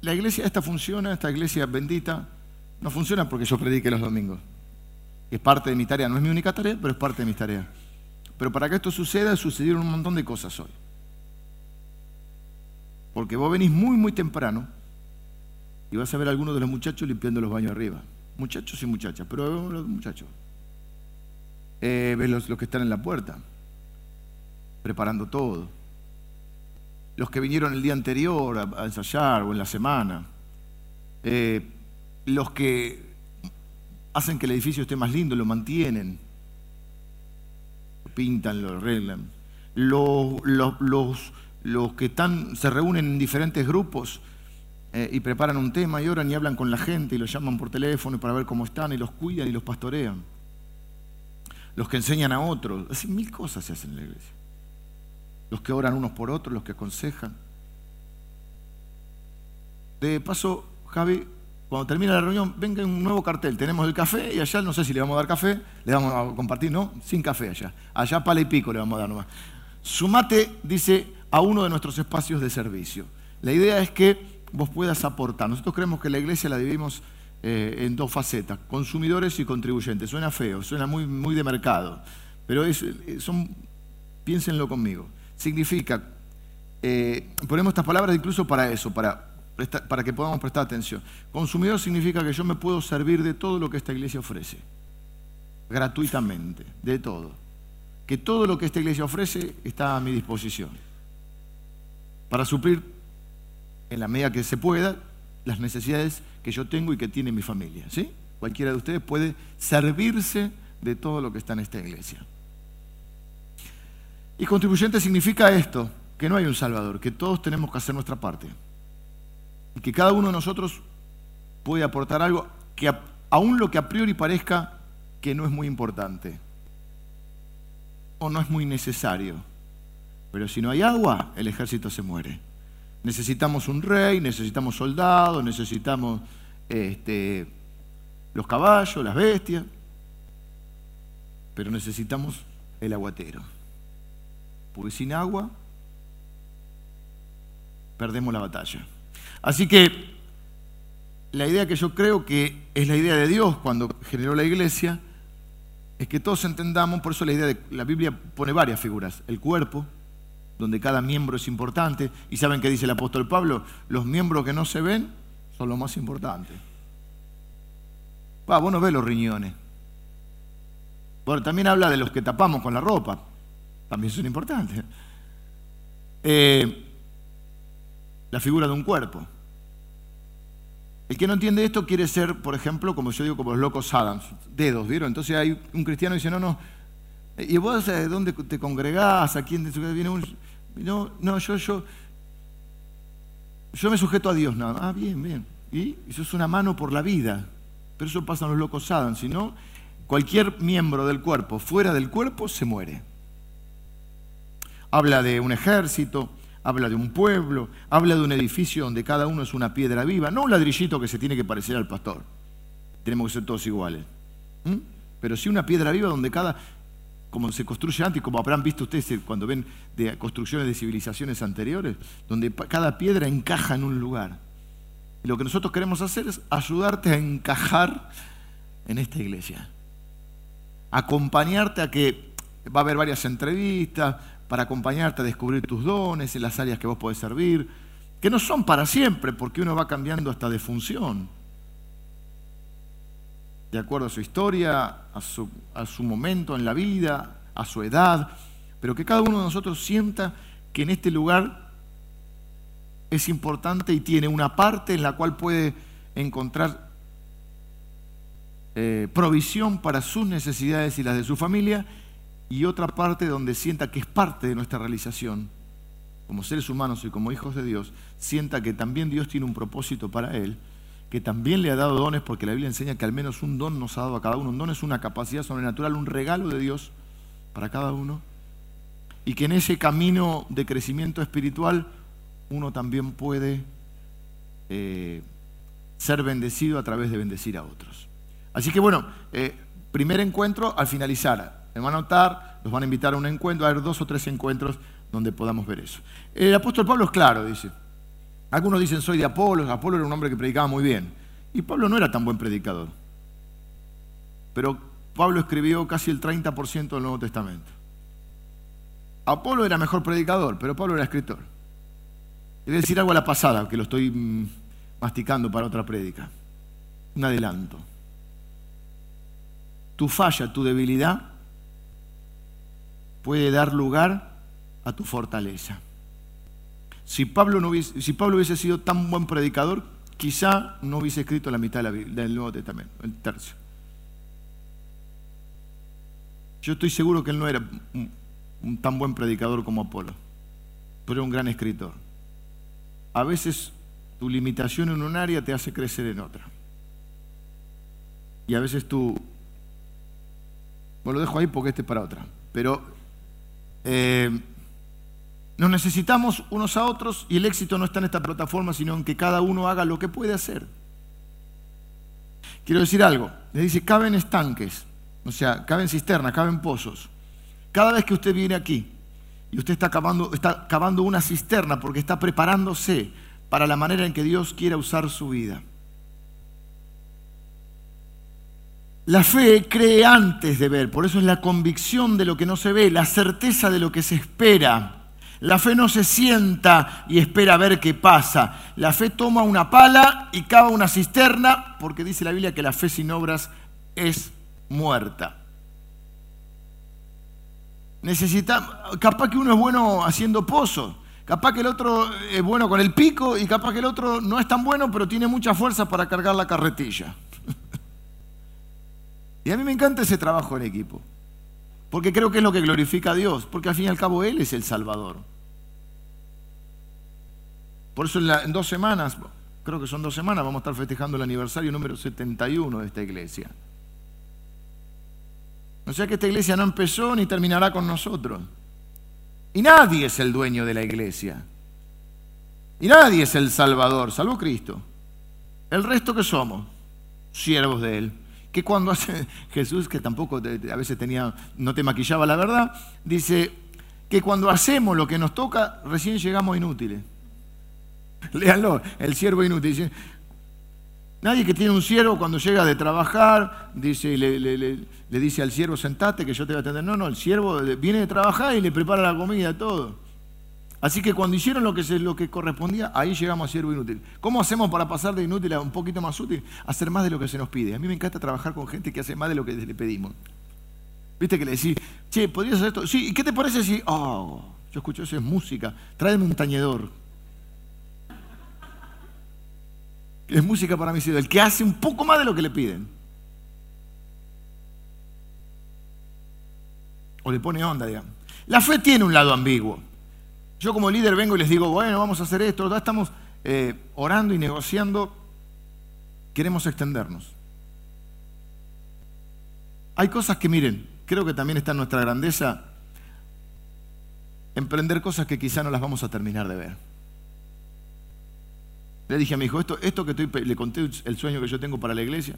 [SPEAKER 1] La iglesia esta funciona, esta iglesia bendita, no funciona porque yo predique los domingos. Es parte de mi tarea, no es mi única tarea, pero es parte de mi tarea. Pero para que esto suceda, sucedieron un montón de cosas hoy. Porque vos venís muy, muy temprano y vas a ver a algunos de los muchachos limpiando los baños arriba. Muchachos y muchachas, pero los muchachos. Eh, ves los, que están en la puerta, preparando todo. Los que vinieron el día anterior a, ensayar o en la semana. Eh, los que hacen que el edificio esté más lindo, lo mantienen. Lo pintan, lo arreglan. Los, los, los, que están, se reúnen en diferentes grupos eh, y preparan un tema y oran y hablan con la gente y los llaman por teléfono para ver cómo están y los cuidan y los pastorean los que enseñan a otros. Así mil cosas se hacen en la iglesia. Los que oran unos por otros, los que aconsejan. De paso, Javi, cuando termina la reunión, venga un nuevo cartel. Tenemos el café y allá no sé si le vamos a dar café, le vamos a compartir, no, sin café allá. Allá pala y pico le vamos a dar nomás. Sumate, dice, a uno de nuestros espacios de servicio. La idea es que vos puedas aportar. Nosotros creemos que la iglesia la dividimos eh, en dos facetas, consumidores y contribuyentes. Suena feo, suena muy, muy de mercado, pero es, eh, son, piénsenlo conmigo. Significa, eh, ponemos estas palabras incluso para eso, para, para que podamos prestar atención. Consumidor significa que yo me puedo servir de todo lo que esta iglesia ofrece, gratuitamente, de todo. Que todo lo que esta iglesia ofrece está a mi disposición, para suplir en la medida que se pueda las necesidades que yo tengo y que tiene mi familia. ¿sí? Cualquiera de ustedes puede servirse de todo lo que está en esta iglesia. Y contribuyente significa esto, que no hay un Salvador, que todos tenemos que hacer nuestra parte. Y que cada uno de nosotros puede aportar algo que aún lo que a priori parezca que no es muy importante o no es muy necesario. Pero si no hay agua, el ejército se muere. Necesitamos un rey, necesitamos soldados, necesitamos este, los caballos, las bestias, pero necesitamos el aguatero. Porque sin agua perdemos la batalla. Así que la idea que yo creo que es la idea de Dios cuando generó la iglesia es que todos entendamos, por eso la idea de la Biblia pone varias figuras, el cuerpo, donde cada miembro es importante. Y saben qué dice el apóstol Pablo, los miembros que no se ven son los más importantes. Va, vos no ves los riñones. Bueno, también habla de los que tapamos con la ropa, también son importantes. Eh, la figura de un cuerpo. El que no entiende esto quiere ser, por ejemplo, como yo digo, como los locos Adams, dedos, ¿vieron? Entonces hay un cristiano que dice, no, no, ¿y vos de dónde te congregás? ¿A quién te viene un...? No, no, yo, yo, yo me sujeto a Dios nada. Ah, bien, bien. Y eso es una mano por la vida. Pero eso pasa en los locos Adam. Si no, cualquier miembro del cuerpo fuera del cuerpo se muere. Habla de un ejército, habla de un pueblo, habla de un edificio donde cada uno es una piedra viva, no un ladrillito que se tiene que parecer al pastor. Tenemos que ser todos iguales. Pero sí una piedra viva donde cada como se construye antes, como habrán visto ustedes cuando ven de construcciones de civilizaciones anteriores, donde cada piedra encaja en un lugar. Y lo que nosotros queremos hacer es ayudarte a encajar en esta iglesia. Acompañarte a que va a haber varias entrevistas para acompañarte a descubrir tus dones en las áreas que vos podés servir, que no son para siempre, porque uno va cambiando hasta de función de acuerdo a su historia, a su, a su momento en la vida, a su edad, pero que cada uno de nosotros sienta que en este lugar es importante y tiene una parte en la cual puede encontrar eh, provisión para sus necesidades y las de su familia y otra parte donde sienta que es parte de nuestra realización como seres humanos y como hijos de Dios, sienta que también Dios tiene un propósito para él que también le ha dado dones, porque la Biblia enseña que al menos un don nos ha dado a cada uno. Un don es una capacidad sobrenatural, un regalo de Dios para cada uno. y que en ese camino de crecimiento espiritual uno también puede eh, ser bendecido a través de bendecir a otros. Así que bueno, eh, primer encuentro al finalizar. Me van a notar, los van a invitar a un encuentro, a haber dos o tres encuentros donde podamos ver eso. El apóstol Pablo es claro, dice. Algunos dicen soy de Apolo, Apolo era un hombre que predicaba muy bien. Y Pablo no era tan buen predicador. Pero Pablo escribió casi el 30% del Nuevo Testamento. Apolo era mejor predicador, pero Pablo era escritor. A decir algo a la pasada, que lo estoy mm, masticando para otra prédica. Un adelanto. Tu falla, tu debilidad puede dar lugar a tu fortaleza. Si Pablo, no hubiese, si Pablo hubiese sido tan buen predicador, quizá no hubiese escrito la mitad del Nuevo Testamento, el tercio. Yo estoy seguro que él no era un, tan buen predicador como Apolo, pero era un gran escritor. A veces tu limitación en un área te hace crecer en otra. Y a veces tú... Bueno, lo dejo ahí porque este es para otra. Pero eh, nos necesitamos unos a otros y el éxito no está en esta plataforma, sino en que cada uno haga lo que puede hacer. Quiero decir algo. Le dice, caben estanques, o sea, caben cisternas, caben pozos. Cada vez que usted viene aquí y usted está cavando, está cavando una cisterna porque está preparándose para la manera en que Dios quiera usar su vida. La fe cree antes de ver, por eso es la convicción de lo que no se ve, la certeza de lo que se espera. La fe no se sienta y espera a ver qué pasa. La fe toma una pala y cava una cisterna, porque dice la Biblia que la fe sin obras es muerta. Necesita, capaz que uno es bueno haciendo pozos, capaz que el otro es bueno con el pico y capaz que el otro no es tan bueno, pero tiene mucha fuerza para cargar la carretilla. Y a mí me encanta ese trabajo en equipo, porque creo que es lo que glorifica a Dios, porque al fin y al cabo Él es el Salvador. Por eso en, dos semanas, creo que son dos semanas, vamos a estar festejando el aniversario número 71 de esta iglesia. O sea que esta iglesia no empezó ni terminará con nosotros. Y nadie es el dueño de la iglesia. Y nadie es el Salvador, salvo Cristo. El resto que somos, siervos de Él que cuando hace Jesús, que tampoco a veces tenía, no te maquillaba la verdad, dice que cuando hacemos lo que nos toca, recién llegamos inútiles. Léanlo, el siervo inútil. nadie que tiene un siervo cuando llega de trabajar, dice, le, le dice al siervo, sentate que yo te voy a atender. No, no, el siervo viene de trabajar y le prepara la comida, todo. Así que cuando hicieron lo que, lo que correspondía, ahí llegamos a siervo inútil. ¿Cómo hacemos para pasar de inútil a un poquito más útil? Hacer más de lo que se nos pide. A mí me encanta trabajar con gente que hace más de lo que le pedimos. ¿Viste que le decís, che, ¿podrías hacer esto? Sí, ¿y qué te parece si, oh, yo escucho eso, es música, tráeme un tañedor? Es música para mí, el que hace un poco más de lo que le piden. O le pone onda, digamos. La fe tiene un lado ambiguo. Yo como líder vengo y les digo, bueno, vamos a hacer esto, ya estamos eh, orando y negociando, queremos extendernos. Hay cosas que, miren, creo que también está en nuestra grandeza emprender cosas que quizá no las vamos a terminar de ver. Le dije a mi hijo, esto, esto que estoy, le conté el sueño que yo tengo para la iglesia,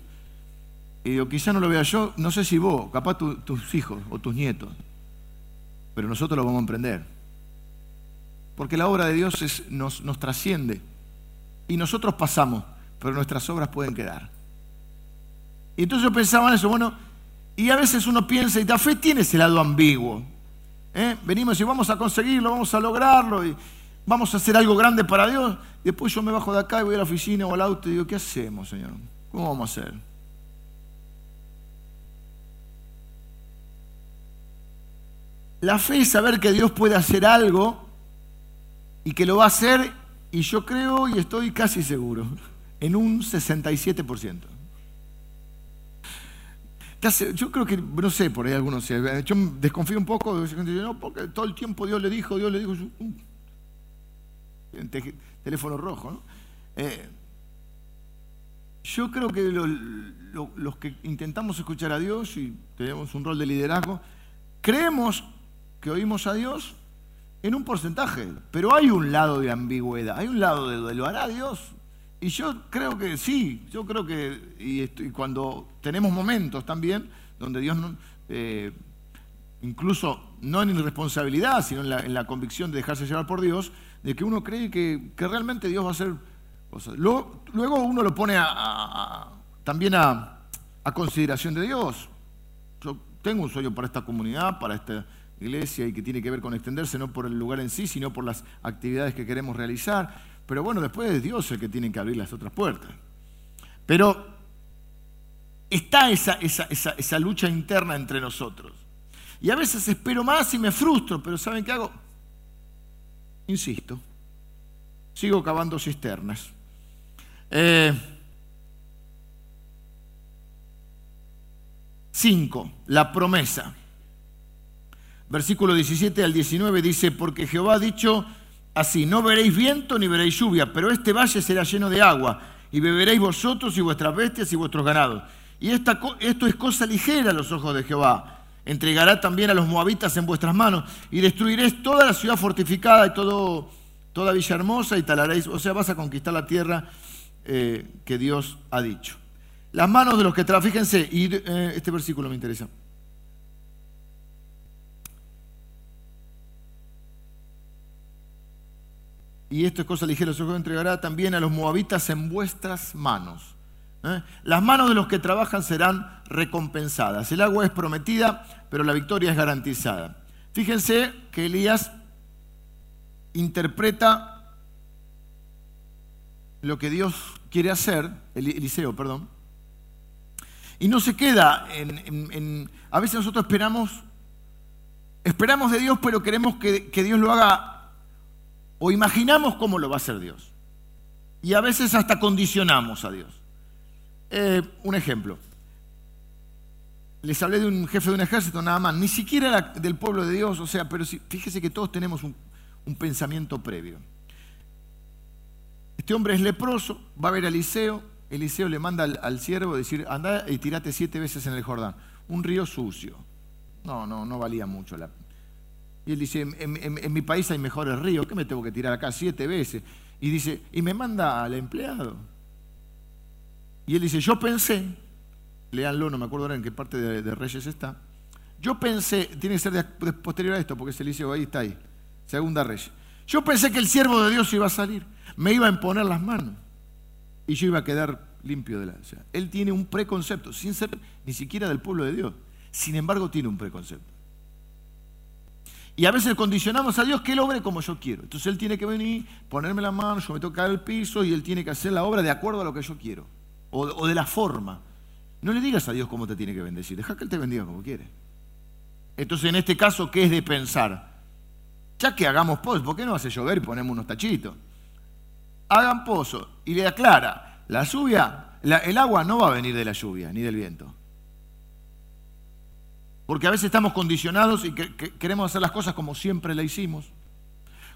[SPEAKER 1] y digo, quizá no lo vea yo, no sé si vos, capaz tus hijos o tus nietos, pero nosotros lo vamos a emprender porque la obra de Dios nos, nos trasciende. Y nosotros pasamos, pero nuestras obras pueden quedar. Y entonces yo pensaba en eso, bueno, y a veces uno piensa, y la fe tiene ese lado ambiguo. ¿eh? Venimos y vamos a conseguirlo, vamos a lograrlo, y vamos a hacer algo grande para Dios. Después yo me bajo de acá y voy a la oficina o al auto y digo, ¿qué hacemos, Señor? ¿Cómo vamos a hacer? La fe es saber que Dios puede hacer algo y que lo va a hacer, y yo creo y estoy casi seguro, en un 67%. Yo creo que, no sé, por ahí algunos, yo desconfío un poco, no, porque todo el tiempo Dios le dijo, Dios le dijo, teléfono rojo, ¿no? Eh, yo creo que los que intentamos escuchar a Dios y tenemos un rol de liderazgo, creemos que oímos a Dios en un porcentaje, pero hay un lado de ambigüedad, hay un lado de lo hará Dios. Y yo creo que sí, yo creo que, y, cuando tenemos momentos también donde Dios, eh, incluso no en irresponsabilidad, sino en la, convicción de dejarse llevar por Dios, de que uno cree que, realmente Dios va a hacer cosas. Luego, uno lo pone también a, consideración de Dios. Yo tengo un sueño para esta comunidad, para esta iglesia, y que tiene que ver con extenderse no por el lugar en sí, sino por las actividades que queremos realizar. Pero bueno, después es Dios el que tiene que abrir las otras puertas. Pero está esa, esa, esa lucha interna entre nosotros. Y a veces espero más y me frustro, pero ¿saben qué hago? Insisto, sigo cavando cisternas. Eh, cinco, la promesa. Versículo 17 al 19 dice, porque Jehová ha dicho así, no veréis viento ni veréis lluvia, pero este valle será lleno de agua, y beberéis vosotros y vuestras bestias y vuestros ganados. Y esta, esto es cosa ligera a los ojos de Jehová entregará también a los moabitas en vuestras manos y destruiréis toda la ciudad fortificada y todo, toda villa hermosa y talaréis, o sea, vas a conquistar la tierra eh, que Dios ha dicho. Las manos de los que trabajan, fíjense, y eh, este versículo me interesa. Y esto es cosa ligera, os entregará también a los moabitas en vuestras manos. ¿eh? Las manos de los que trabajan serán recompensadas. El agua es prometida, pero la victoria es garantizada. Fíjense que Elías interpreta lo que Dios quiere hacer, Eliseo, perdón, y no se queda en, a veces nosotros esperamos, esperamos de Dios, pero queremos que, que Dios lo haga, o imaginamos cómo lo va a hacer Dios. Y a veces hasta condicionamos a Dios. Eh, un ejemplo. Les hablé de un jefe de un ejército nada más, ni siquiera del pueblo de Dios, o sea, pero fíjese que todos tenemos un, pensamiento previo. Este hombre es leproso, va a ver a Eliseo, Eliseo le manda al, siervo decir, anda y tirate siete veces en el Jordán, un río sucio. No, no, no valía mucho la... Y él dice, en mi país hay mejores ríos, ¿qué me tengo que tirar acá siete veces? Y dice, y me manda al empleado. Y él dice, yo pensé, leanlo, no me acuerdo ahora en qué parte de, Reyes está, yo pensé, tiene que ser posterior a esto, porque ese liceo ahí está ahí, segunda Reyes. Yo pensé que el siervo de Dios iba a salir, me iba a imponer las manos y yo iba a quedar limpio de la... Él tiene un preconcepto, sin ser ni siquiera del pueblo de Dios. Sin embargo, tiene un preconcepto. Y a veces condicionamos a Dios que Él obre como yo quiero. Entonces Él tiene que venir, ponerme la mano, yo me toca el piso y Él tiene que hacer la obra de acuerdo a lo que yo quiero o, de la forma. No le digas a Dios cómo te tiene que bendecir, deja que Él te bendiga como quiere. Entonces, en este caso, ¿qué es de pensar? Ya que hagamos pozos, ¿por qué no hace llover y ponemos unos tachitos? Hagan pozo y le aclara, la lluvia, el agua no va a venir de la lluvia ni del viento. Porque a veces estamos condicionados y queremos hacer las cosas como siempre la hicimos,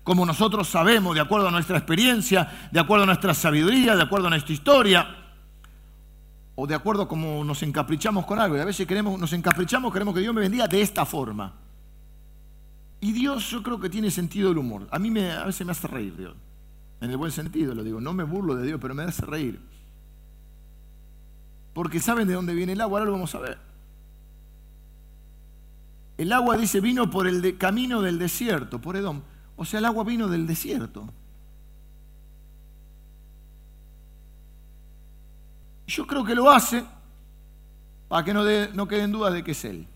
[SPEAKER 1] como nosotros sabemos, de acuerdo a nuestra experiencia, de acuerdo a nuestra sabiduría, de acuerdo a nuestra historia o de acuerdo a cómo nos encaprichamos con algo. Y a veces queremos, nos encaprichamos, queremos que Dios me bendiga de esta forma. Y Dios yo creo que tiene sentido del humor. A mí me, a veces me hace reír Dios. En el buen sentido lo digo. No me burlo de Dios, pero me hace reír. Porque saben de dónde viene el agua, ahora lo vamos a ver. El agua dice vino por el camino del desierto, por Edom. O sea, el agua vino del desierto. Yo creo que lo hace para que no, queden dudas de que es Él.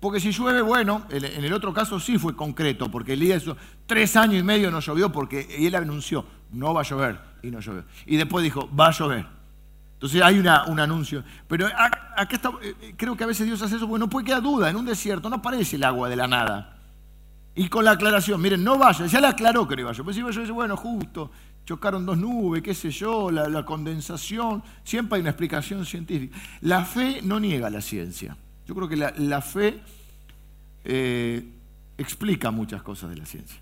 [SPEAKER 1] Porque si llueve, bueno, en el otro caso sí fue concreto, porque el día tres años y medio no llovió porque él anunció, no va a llover, y no llovió. Y después dijo, va a llover. Entonces hay un anuncio. Pero acá está, eh, eh, creo que a veces Dios hace eso porque no puede quedar duda, en un desierto no aparece el agua de la nada. Y con la aclaración, miren, no vaya, ya le aclaró que no iba llover. Pues iba a llover, bueno, justo, chocaron dos nubes, qué sé yo, la, condensación, siempre hay una explicación científica. La fe no niega la ciencia. Yo creo que la, fe eh, explica muchas cosas de la ciencia.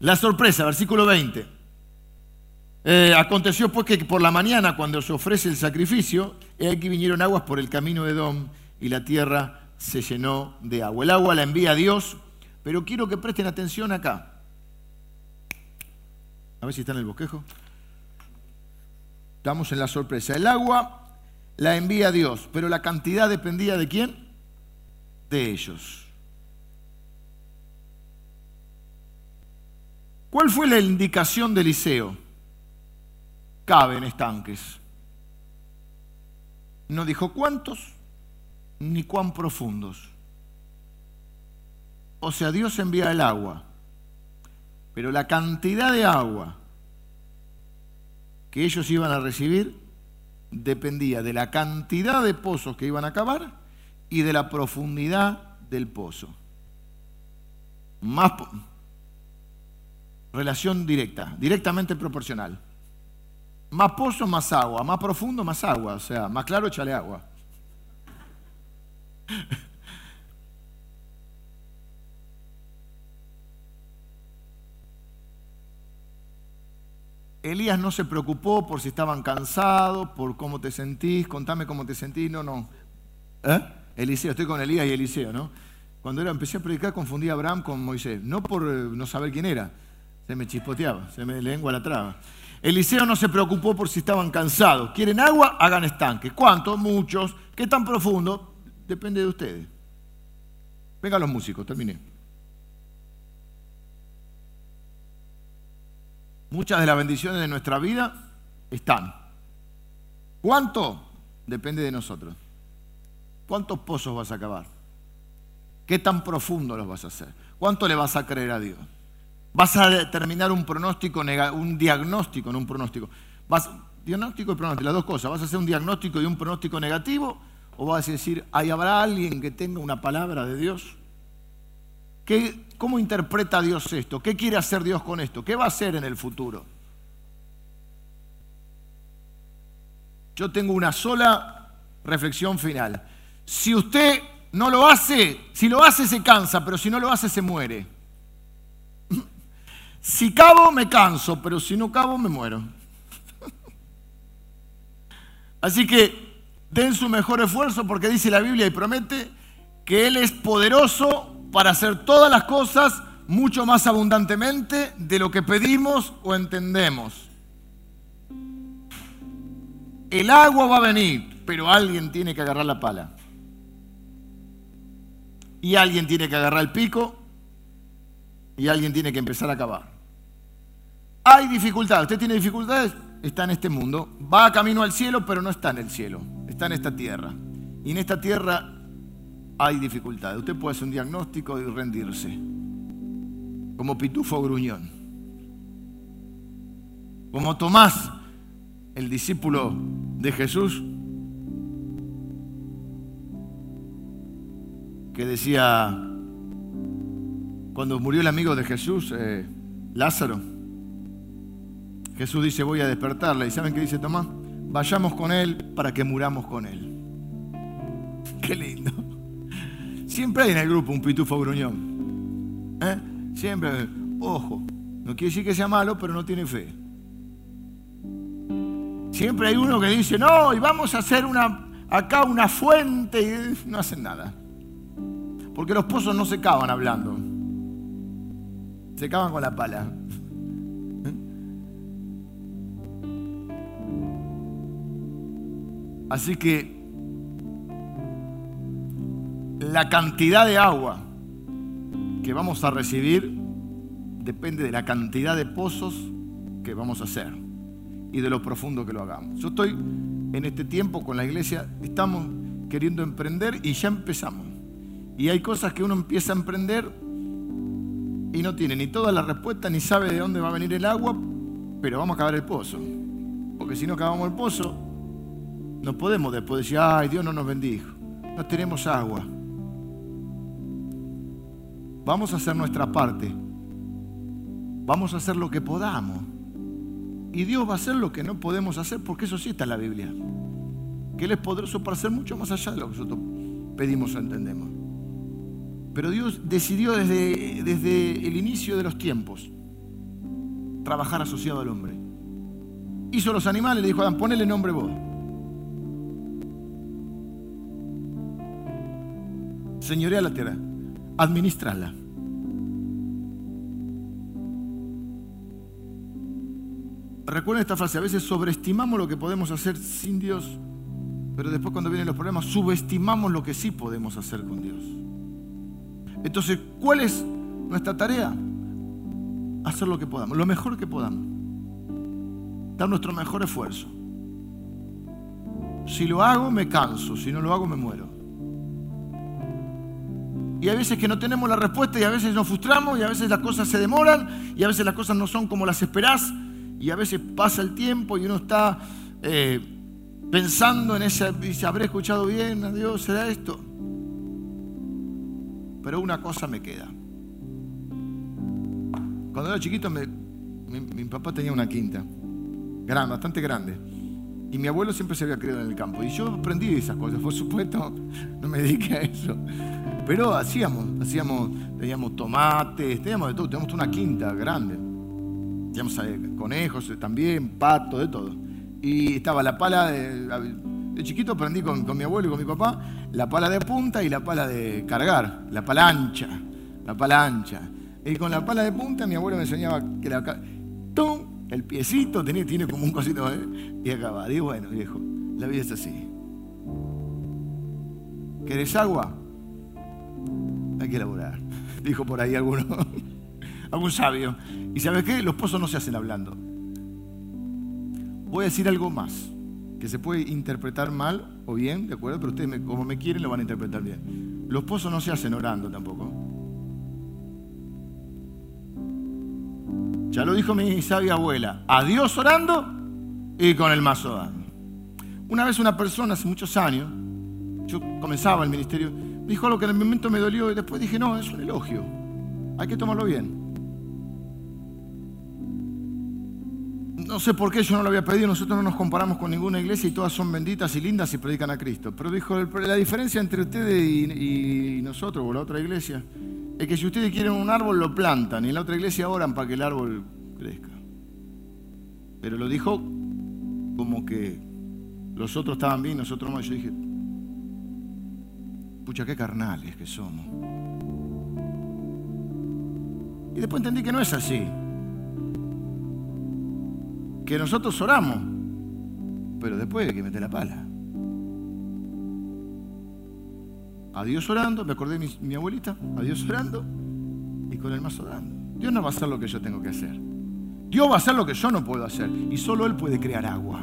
[SPEAKER 1] La sorpresa, versículo 20. Eh, aconteció pues que por la mañana, cuando se ofrece el sacrificio, aquí vinieron aguas por el camino de Edom y la tierra se llenó de agua. El agua la envía Dios, pero quiero que presten atención acá. A ver si está en el bosquejo. Estamos en la sorpresa. El agua la envía Dios, pero la cantidad dependía de quién? De ellos. ¿Cuál fue la indicación de Eliseo? Caben estanques. No dijo cuántos ni cuán profundos. O sea, Dios envía el agua, pero la cantidad de agua que ellos iban a recibir dependía de la cantidad de pozos que iban a cavar y de la profundidad del pozo. Más relación directa, directamente proporcional. Más pozo, más agua, más profundo, más agua, o sea, más claro, échale agua. Elías no se preocupó por si estaban cansados, por cómo te sentís, contame cómo te sentís, no, no. ¿Eh? Eliseo, estoy con Elías y Eliseo, ¿no? Cuando era, empecé a predicar confundí a Abraham con Moisés, no por eh, no saber quién era, se me chispoteaba, se me lengua la traba. Eliseo no se preocupó por si estaban cansados. ¿Quieren agua? Hagan estanques. ¿Cuántos? Muchos. ¿Qué tan profundo? Depende de ustedes. Vengan los músicos, terminé. Muchas de las bendiciones de nuestra vida están. ¿Cuánto? Depende de nosotros. ¿Cuántos pozos vas a cavar? ¿Qué tan profundo los vas a hacer? ¿Cuánto le vas a creer a Dios? ¿Vas a determinar un pronóstico, un diagnóstico, no un pronóstico? ¿Vas, diagnóstico y pronóstico, las dos cosas. ¿Vas a hacer un diagnóstico y un pronóstico negativo? ¿O vas a decir, ¿hay habrá alguien que tenga una palabra de Dios? ¿Qué, ¿Cómo interpreta Dios esto? ¿Qué quiere hacer Dios con esto? ¿Qué va a hacer en el futuro? Yo tengo una sola reflexión final. Si usted no lo hace, si lo hace se cansa, pero si no lo hace se muere. Si cabo me canso, pero si no cabo me muero. Así que den su mejor esfuerzo porque dice la Biblia y promete que Él es poderoso para hacer todas las cosas mucho más abundantemente de lo que pedimos o entendemos. El agua va a venir, pero alguien tiene que agarrar la pala. Y alguien tiene que agarrar el pico y alguien tiene que empezar a cavar. Hay dificultades. ¿Usted tiene dificultades? Está en este mundo. Va camino al cielo, pero no está en el cielo. Está en esta tierra. Y en esta tierra hay dificultades. Usted puede hacer un diagnóstico y rendirse. Como pitufo gruñón. Como Tomás, el discípulo de Jesús, que decía, cuando murió el amigo de Jesús, eh, Lázaro, Jesús dice, voy a despertarla. ¿Y saben qué dice Tomás? Vayamos con él para que muramos con él. Qué lindo. Siempre hay en el grupo un pitufo gruñón. ¿Eh? Siempre, ojo, no quiere decir que sea malo, pero no tiene fe. Siempre hay uno que dice, no, y vamos a hacer una, acá una fuente y no hacen nada. Porque los pozos no se cavan hablando. Se cavan con la pala. Así que la cantidad de agua que vamos a recibir depende de la cantidad de pozos que vamos a hacer y de lo profundo que lo hagamos. Yo estoy en este tiempo con la iglesia, estamos queriendo emprender y ya empezamos. Y hay cosas que uno empieza a emprender y no tiene ni toda la respuesta, ni sabe de dónde va a venir el agua, pero vamos a cavar el pozo. Porque si no cavamos el pozo, no podemos después decir, ay, Dios no nos bendijo. No tenemos agua. Vamos a hacer nuestra parte. Vamos a hacer lo que podamos. Y Dios va a hacer lo que no podemos hacer, porque eso sí está en la Biblia. Que Él es poderoso para hacer mucho más allá de lo que nosotros pedimos o entendemos. Pero Dios decidió desde, desde el inicio de los tiempos trabajar asociado al hombre. Hizo los animales, le dijo a Adán, ponele nombre vos. señorea la tierra, administrala. Recuerden esta frase, a veces sobreestimamos lo que podemos hacer sin Dios, pero después cuando vienen los problemas subestimamos lo que sí podemos hacer con Dios. Entonces, ¿cuál es nuestra tarea? Hacer lo que podamos, lo mejor que podamos. Dar nuestro mejor esfuerzo. Si lo hago, me canso, si no lo hago, me muero. Y hay veces que no tenemos la respuesta y a veces nos frustramos y a veces las cosas se demoran y a veces las cosas no son como las esperás y a veces pasa el tiempo y uno está eh, pensando en ese, dice, habré escuchado bien a Dios, será esto. Pero una cosa me queda. Cuando era chiquito, mi, papá tenía una quinta, grande, bastante grande. Y mi abuelo siempre se había criado en el campo. Y yo aprendí esas cosas, por supuesto, no me dediqué a eso. Pero hacíamos, hacíamos, teníamos tomates, teníamos de todo, teníamos una quinta grande. Teníamos eh, conejos eh, también, pato, de todo. Y estaba la pala de, de chiquito aprendí con, mi abuelo y con mi papá la pala de punta y la pala de cargar, la pala ancha, la pala ancha. Y con la pala de punta mi abuelo me enseñaba que la, ¡tum! el piecito tiene como un cosito ¿eh? y acaba. Digo, bueno, viejo, la vida es así. ¿Querés agua? Hay que elaborar, dijo por ahí alguno algún sabio. ¿Y sabes qué? Los pozos no se hacen hablando. Voy a decir algo más, que se puede interpretar mal o bien, ¿de acuerdo? Pero ustedes como me quieren lo van a interpretar bien. Los pozos no se hacen orando tampoco. Ya lo dijo mi sabia abuela, a Dios orando y con el mazo dando. Una vez una persona, hace muchos años, yo comenzaba el ministerio, dijo algo que en el momento me dolió y después dije, no, es un elogio, hay que tomarlo bien. No sé por qué yo no lo había pedido, nosotros no nos comparamos con ninguna iglesia y todas son benditas y lindas y predican a Cristo. Pero dijo, la diferencia entre ustedes y, nosotros o la otra iglesia es que si ustedes quieren un árbol lo plantan y en la otra iglesia oran para que el árbol crezca. Pero lo dijo como que los otros estaban bien, nosotros no. Yo dije, pucha, qué carnales que somos. Y después entendí que no es así que nosotros oramos, pero después hay que meter la pala. A Dios orando, me acordé de mi, abuelita, a Dios orando y con el mazo orando. Dios no va a hacer lo que yo tengo que hacer. Dios va a hacer lo que yo no puedo hacer. Y solo Él puede crear agua.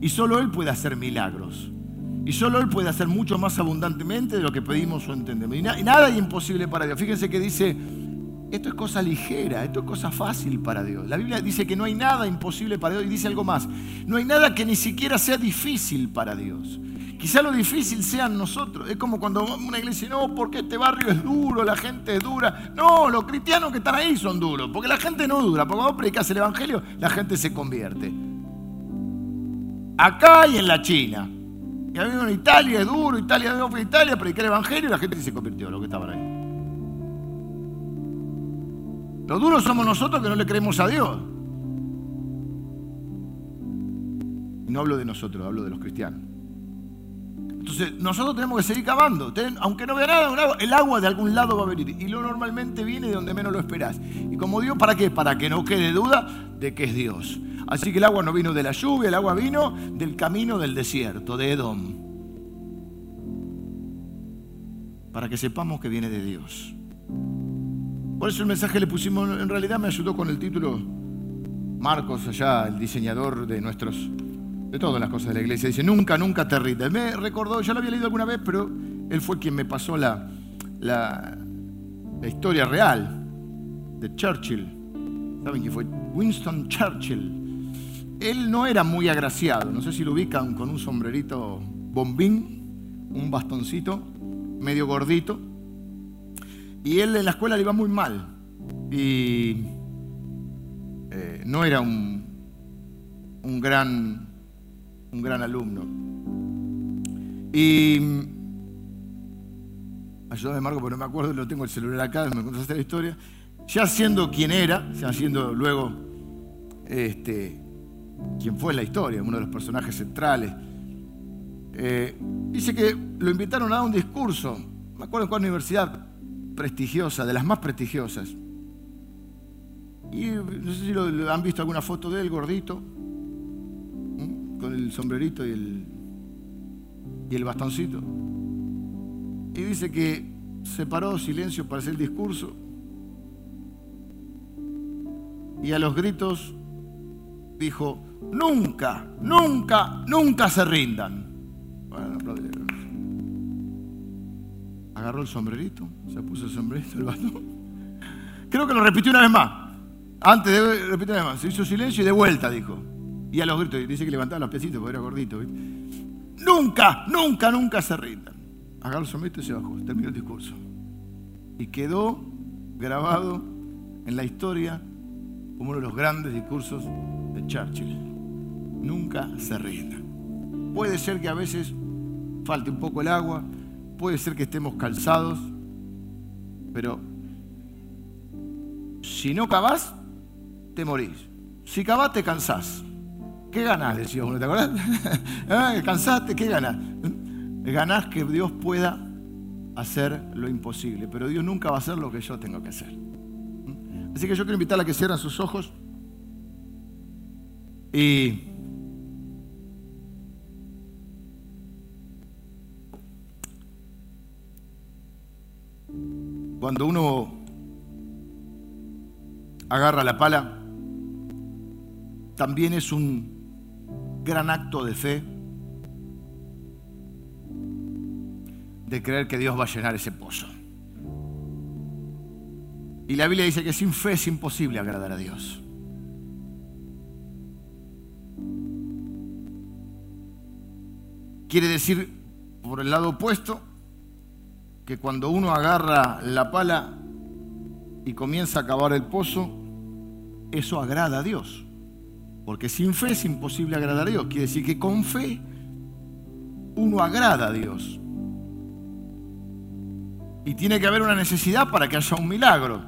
[SPEAKER 1] Y solo Él puede hacer milagros. Y solo Él puede hacer mucho más abundantemente de lo que pedimos o entendemos. Y nada es imposible para Dios. Fíjense que dice esto es cosa ligera, esto es cosa fácil para Dios. La Biblia dice que no hay nada imposible para Dios y dice algo más. No hay nada que ni siquiera sea difícil para Dios. Quizá lo difícil sean nosotros. Es como cuando una iglesia dice, no, porque este barrio es duro, la gente es dura. No, los cristianos que están ahí son duros, porque la gente no dura. Porque cuando predicas el Evangelio, la gente se convierte. Acá y en la China. Y en Italia es duro, Italia Italia, predicar el Evangelio y la gente se convirtió, lo que estaban ahí. Lo duro somos nosotros que no le creemos a Dios. Y no hablo de nosotros, hablo de los cristianos. Entonces, nosotros tenemos que seguir cavando. Aunque no vea nada, el agua de algún lado va a venir. Y lo normalmente viene de donde menos lo esperás. Y como Dios, ¿para qué? Para que no quede duda de que es Dios. Así que el agua no vino de la lluvia, el agua vino del camino del desierto, de Edom. Para que sepamos que viene de Dios. Por eso el mensaje le pusimos, en realidad me ayudó con el título Marcos, allá, el diseñador de nuestros, de todas las cosas de la iglesia. Dice, nunca, nunca te rindas. Me recordó, ya lo había leído alguna vez, pero él fue quien me pasó la, la, historia real de Churchill. ¿Saben quién fue? Winston Churchill. Él no era muy agraciado, no sé si lo ubican con un sombrerito bombín, un bastoncito, medio gordito y él en la escuela le iba muy mal. Y eh, no era un, un, gran, un gran alumno. Y ayúdame Marco, porque no me acuerdo, lo tengo el celular acá, me contaste la historia. Ya siendo quien era, ya siendo luego este, quien fue la historia, uno de los personajes centrales, eh, dice que lo invitaron a dar un discurso me acuerdo en cuál universidad prestigiosa, de las más prestigiosas. Y no sé si lo, han visto alguna foto de él, gordito, con el sombrerito y el, y el bastoncito. Y dice que se paró silencio para hacer el discurso. Y a los gritos dijo, nunca, nunca, nunca se rindan. Bueno, Agarró el sombrerito, se puso el sombrerito, el bastón. Creo que lo repitió una vez más. Antes de repetir una vez más, se hizo silencio y de vuelta dijo. Y a los gritos, dice que levantaba los piecitos porque era gordito. Nunca, nunca, nunca se rindan. Agarró el sombrerito y se bajó, terminó el discurso. Y quedó grabado en la historia como uno de los grandes discursos de Churchill. Nunca se rinda. Puede ser que a veces falte un poco el agua, puede ser que estemos calzados, pero si no cavás, te morís. Si cavás, te cansás. ¿Qué ganás? Decía uno, ¿te acordás? ¿Eh? ¿Cansaste? ¿Qué ganás? Ganás que Dios pueda hacer lo imposible, pero Dios nunca va a hacer lo que yo tengo que hacer. Así que yo quiero invitarla a que cierren sus ojos y cuando uno agarra la pala, también es un gran acto de fe de creer que Dios va a llenar ese pozo. Y la Biblia dice que sin fe es imposible agradar a Dios. Quiere decir, por el lado opuesto, que cuando uno agarra la pala y comienza a cavar el pozo, eso agrada a Dios. Porque sin fe es imposible agradar a Dios. Quiere decir que con fe uno agrada a Dios. Y tiene que haber una necesidad para que haya un milagro.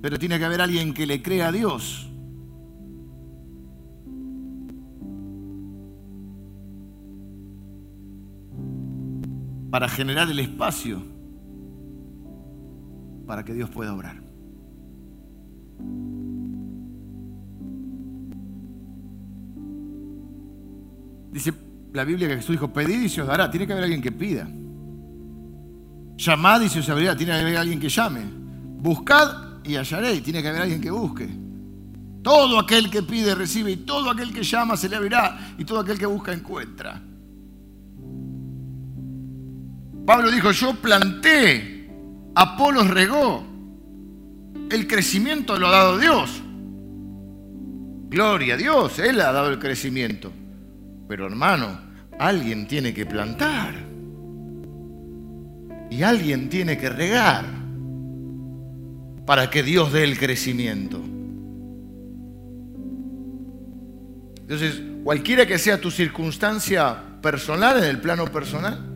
[SPEAKER 1] Pero tiene que haber alguien que le crea a Dios. Para generar el espacio para que Dios pueda obrar. Dice la Biblia que Jesús dijo, pedid y se os dará. Tiene que haber alguien que pida. Llamad y se os abrirá. Tiene que haber alguien que llame. Buscad y hallaré. Tiene que haber alguien que busque. Todo aquel que pide recibe y todo aquel que llama se le abrirá y todo aquel que busca encuentra. Pablo dijo, yo planté, Apolos regó, el crecimiento lo ha dado Dios. Gloria a Dios, Él ha dado el crecimiento. Pero hermano, alguien tiene que plantar. Y alguien tiene que regar para que Dios dé el crecimiento. Entonces, cualquiera que sea tu circunstancia personal, en el plano personal,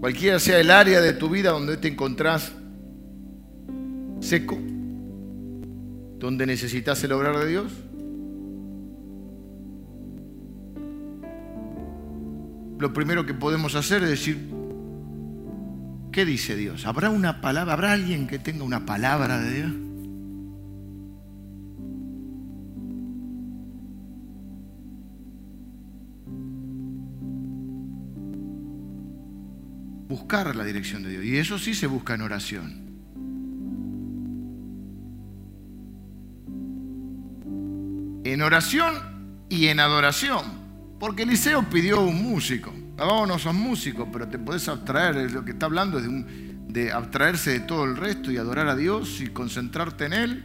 [SPEAKER 1] cualquiera sea el área de tu vida donde te encontrás seco, donde necesitas el obrar de Dios, lo primero que podemos hacer es decir, ¿Qué dice Dios? ¿Habrá una palabra? ¿Habrá alguien que tenga una palabra de Dios? Buscar la dirección de Dios. Y eso sí se busca en oración. En oración y en adoración. Porque Eliseo pidió un músico. Vamos, no sos músico, pero te podés abstraer. Lo que está hablando es de, de, abstraerse de todo el resto y adorar a Dios y concentrarte en Él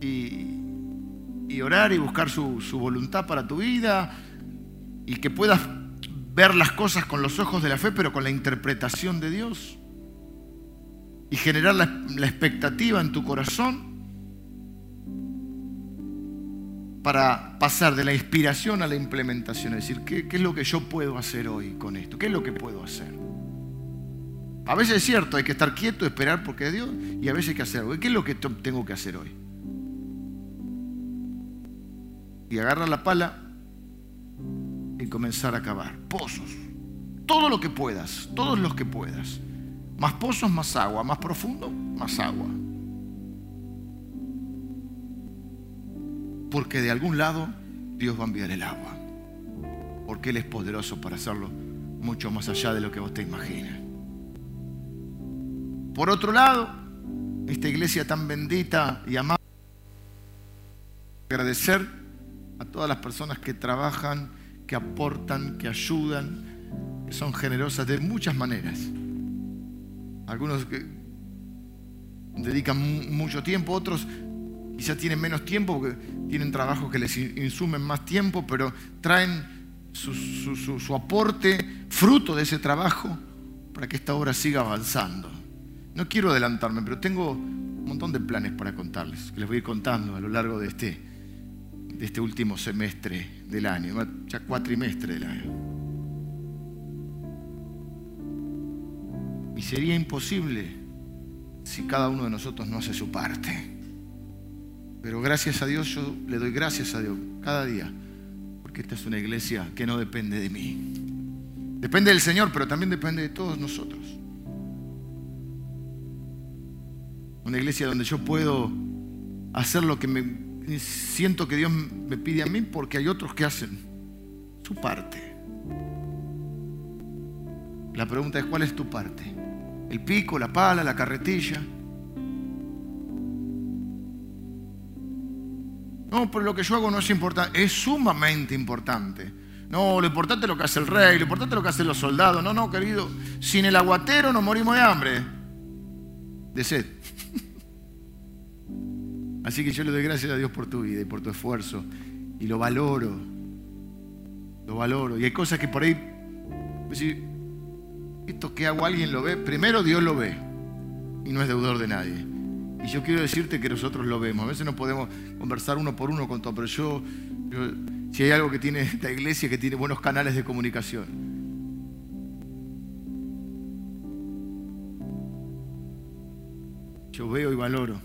[SPEAKER 1] y, orar y buscar su, voluntad para tu vida y que puedas ver las cosas con los ojos de la fe, pero con la interpretación de Dios y generar la, expectativa en tu corazón para pasar de la inspiración a la implementación, es decir, ¿qué, es lo que yo puedo hacer hoy con esto? ¿Qué es lo que puedo hacer? A veces es cierto, hay que estar quieto, esperar porque es Dios, y a veces hay que hacer algo. ¿Qué es lo que tengo que hacer hoy? Y agarra la pala y comenzar a cavar. Pozos. Todo lo que puedas, todos los que puedas. Más pozos, más agua. Más profundo, más agua. Porque de algún lado Dios va a enviar el agua. Porque Él es poderoso para hacerlo mucho más allá de lo que vos te. Por otro lado, esta iglesia tan bendita y amada, agradecer a todas las personas que trabajan, que aportan, que ayudan, que son generosas de muchas maneras. Algunos que dedican mucho tiempo, otros quizás tienen menos tiempo porque tienen trabajos que les insumen más tiempo, pero traen su, aporte, fruto de ese trabajo, para que esta obra siga avanzando. No quiero adelantarme, pero tengo un montón de planes para contarles, que les voy a ir contando a lo largo de este, de este último semestre del año, ya cuatrimestre del año. Y sería imposible si cada uno de nosotros no hace su parte. Pero gracias a Dios, yo le doy gracias a Dios cada día, porque esta es una iglesia que no depende de mí. Depende del Señor, pero también depende de todos nosotros. Una iglesia donde yo puedo hacer lo que me siento que Dios me pide a mí, porque hay otros que hacen su parte. La pregunta es, ¿cuál es tu parte? ¿El pico, la pala, la carretilla? No, pero lo que yo hago no es importante, es sumamente importante. No, lo importante es lo que hace el rey, lo importante es lo que hacen los soldados. No, no, querido, sin el aguatero nos morimos de hambre, de sed. Así que yo le doy gracias a Dios por tu vida y por tu esfuerzo. Y lo valoro. Lo valoro. Y hay cosas que por ahí, pues esto que hago alguien lo ve. Primero Dios lo ve. Y no es deudor de nadie. Y yo quiero decirte que nosotros lo vemos. A veces no podemos conversar uno por uno con todo, pero yo, si hay algo que tiene esta iglesia, que tiene buenos canales de comunicación. Yo veo y valoro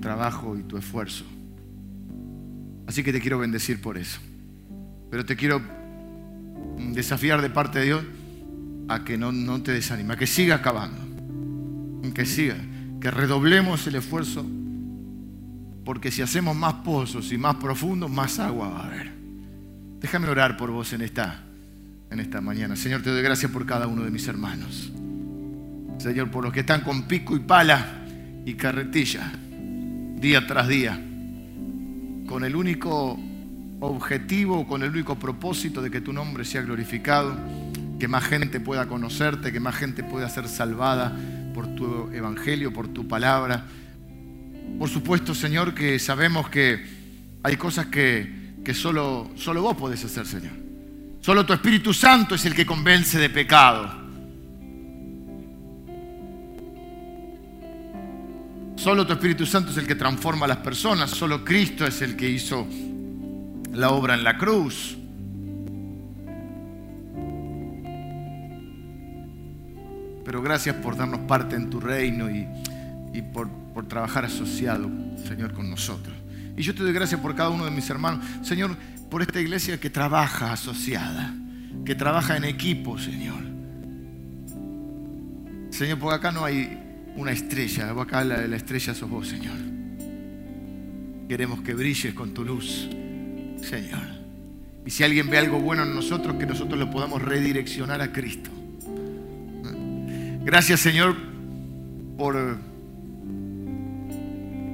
[SPEAKER 1] trabajo y tu esfuerzo. Así que te quiero bendecir por eso. Pero te quiero desafiar de parte de Dios a que no, no te desanimes, a que sigas acabando, que sigas que redoblemos el esfuerzo, porque si hacemos más pozos y más profundos, más agua va a haber. Déjame orar por vos en esta, en esta mañana. Señor, te doy gracias por cada uno de mis hermanos. Señor, por los que están con pico y pala y carretilla, día tras día, con el único objetivo, con el único propósito de que tu nombre sea glorificado, que más gente pueda conocerte, que más gente pueda ser salvada por tu evangelio, por tu palabra. Por supuesto, Señor, que sabemos que hay cosas que, que solo, solo vos podés hacer, Señor. Solo tu Espíritu Santo es el que convence de pecado. Solo tu Espíritu Santo es el que transforma a las personas. Solo Cristo es el que hizo la obra en la cruz. pero gracias por darnos parte en tu reino y, por, por, trabajar asociado, Señor, con nosotros. Y yo te doy gracias por cada uno de mis hermanos, Señor, por esta iglesia que trabaja asociada, que trabaja en equipo, Señor. Señor, porque acá no hay una estrella, acá la, la estrella sos vos, Señor. Queremos que brilles con tu luz, Señor. Y si alguien ve algo bueno en nosotros, que nosotros lo podamos redireccionar a Cristo. Gracias Señor por,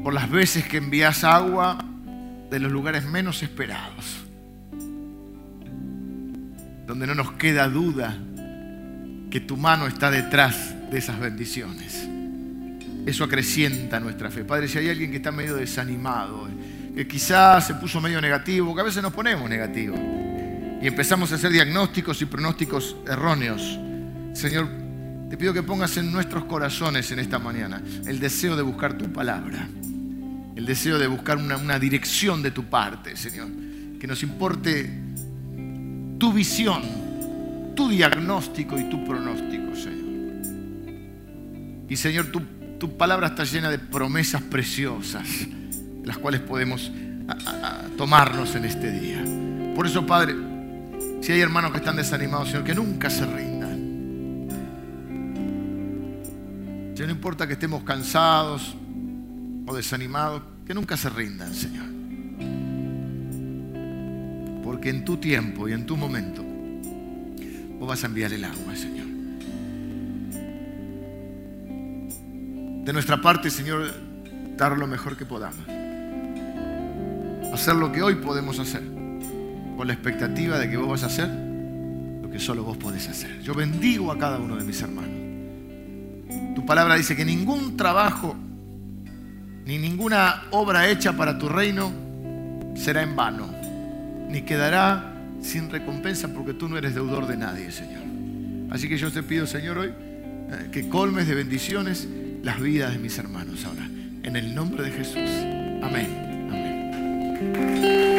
[SPEAKER 1] por las veces que envías agua de los lugares menos esperados, donde no nos queda duda que tu mano está detrás de esas bendiciones. Eso acrecienta nuestra fe. Padre, si hay alguien que está medio desanimado, que quizás se puso medio negativo, que a veces nos ponemos negativos y empezamos a hacer diagnósticos y pronósticos erróneos, Señor, te pido que pongas en nuestros corazones en esta mañana el deseo de buscar tu palabra, el deseo de buscar una, dirección de tu parte, Señor. Que nos importe tu visión, tu diagnóstico y tu pronóstico, Señor. Y Señor, tu, tu palabra está llena de promesas preciosas, las cuales podemos tomarnos en este día. Por eso, Padre, Si hay hermanos que están desanimados, Señor, que nunca se rindan. Si no importa que estemos cansados o desanimados, que nunca se rindan, Señor. Porque en tu tiempo y en tu momento, vos vas a enviar el agua, Señor. De nuestra parte, Señor, dar lo mejor que podamos. Hacer lo que hoy podemos hacer, con la expectativa de que vos vas a hacer lo que solo vos podés hacer. Yo bendigo a cada uno de mis hermanos. Tu palabra dice que ningún trabajo ni ninguna obra hecha para tu reino será en vano, ni quedará sin recompensa porque tú no eres deudor de nadie, Señor. Así que yo te pido, Señor, hoy eh, que colmes de bendiciones las vidas de mis hermanos ahora. En el nombre de Jesús. Amén. Amén.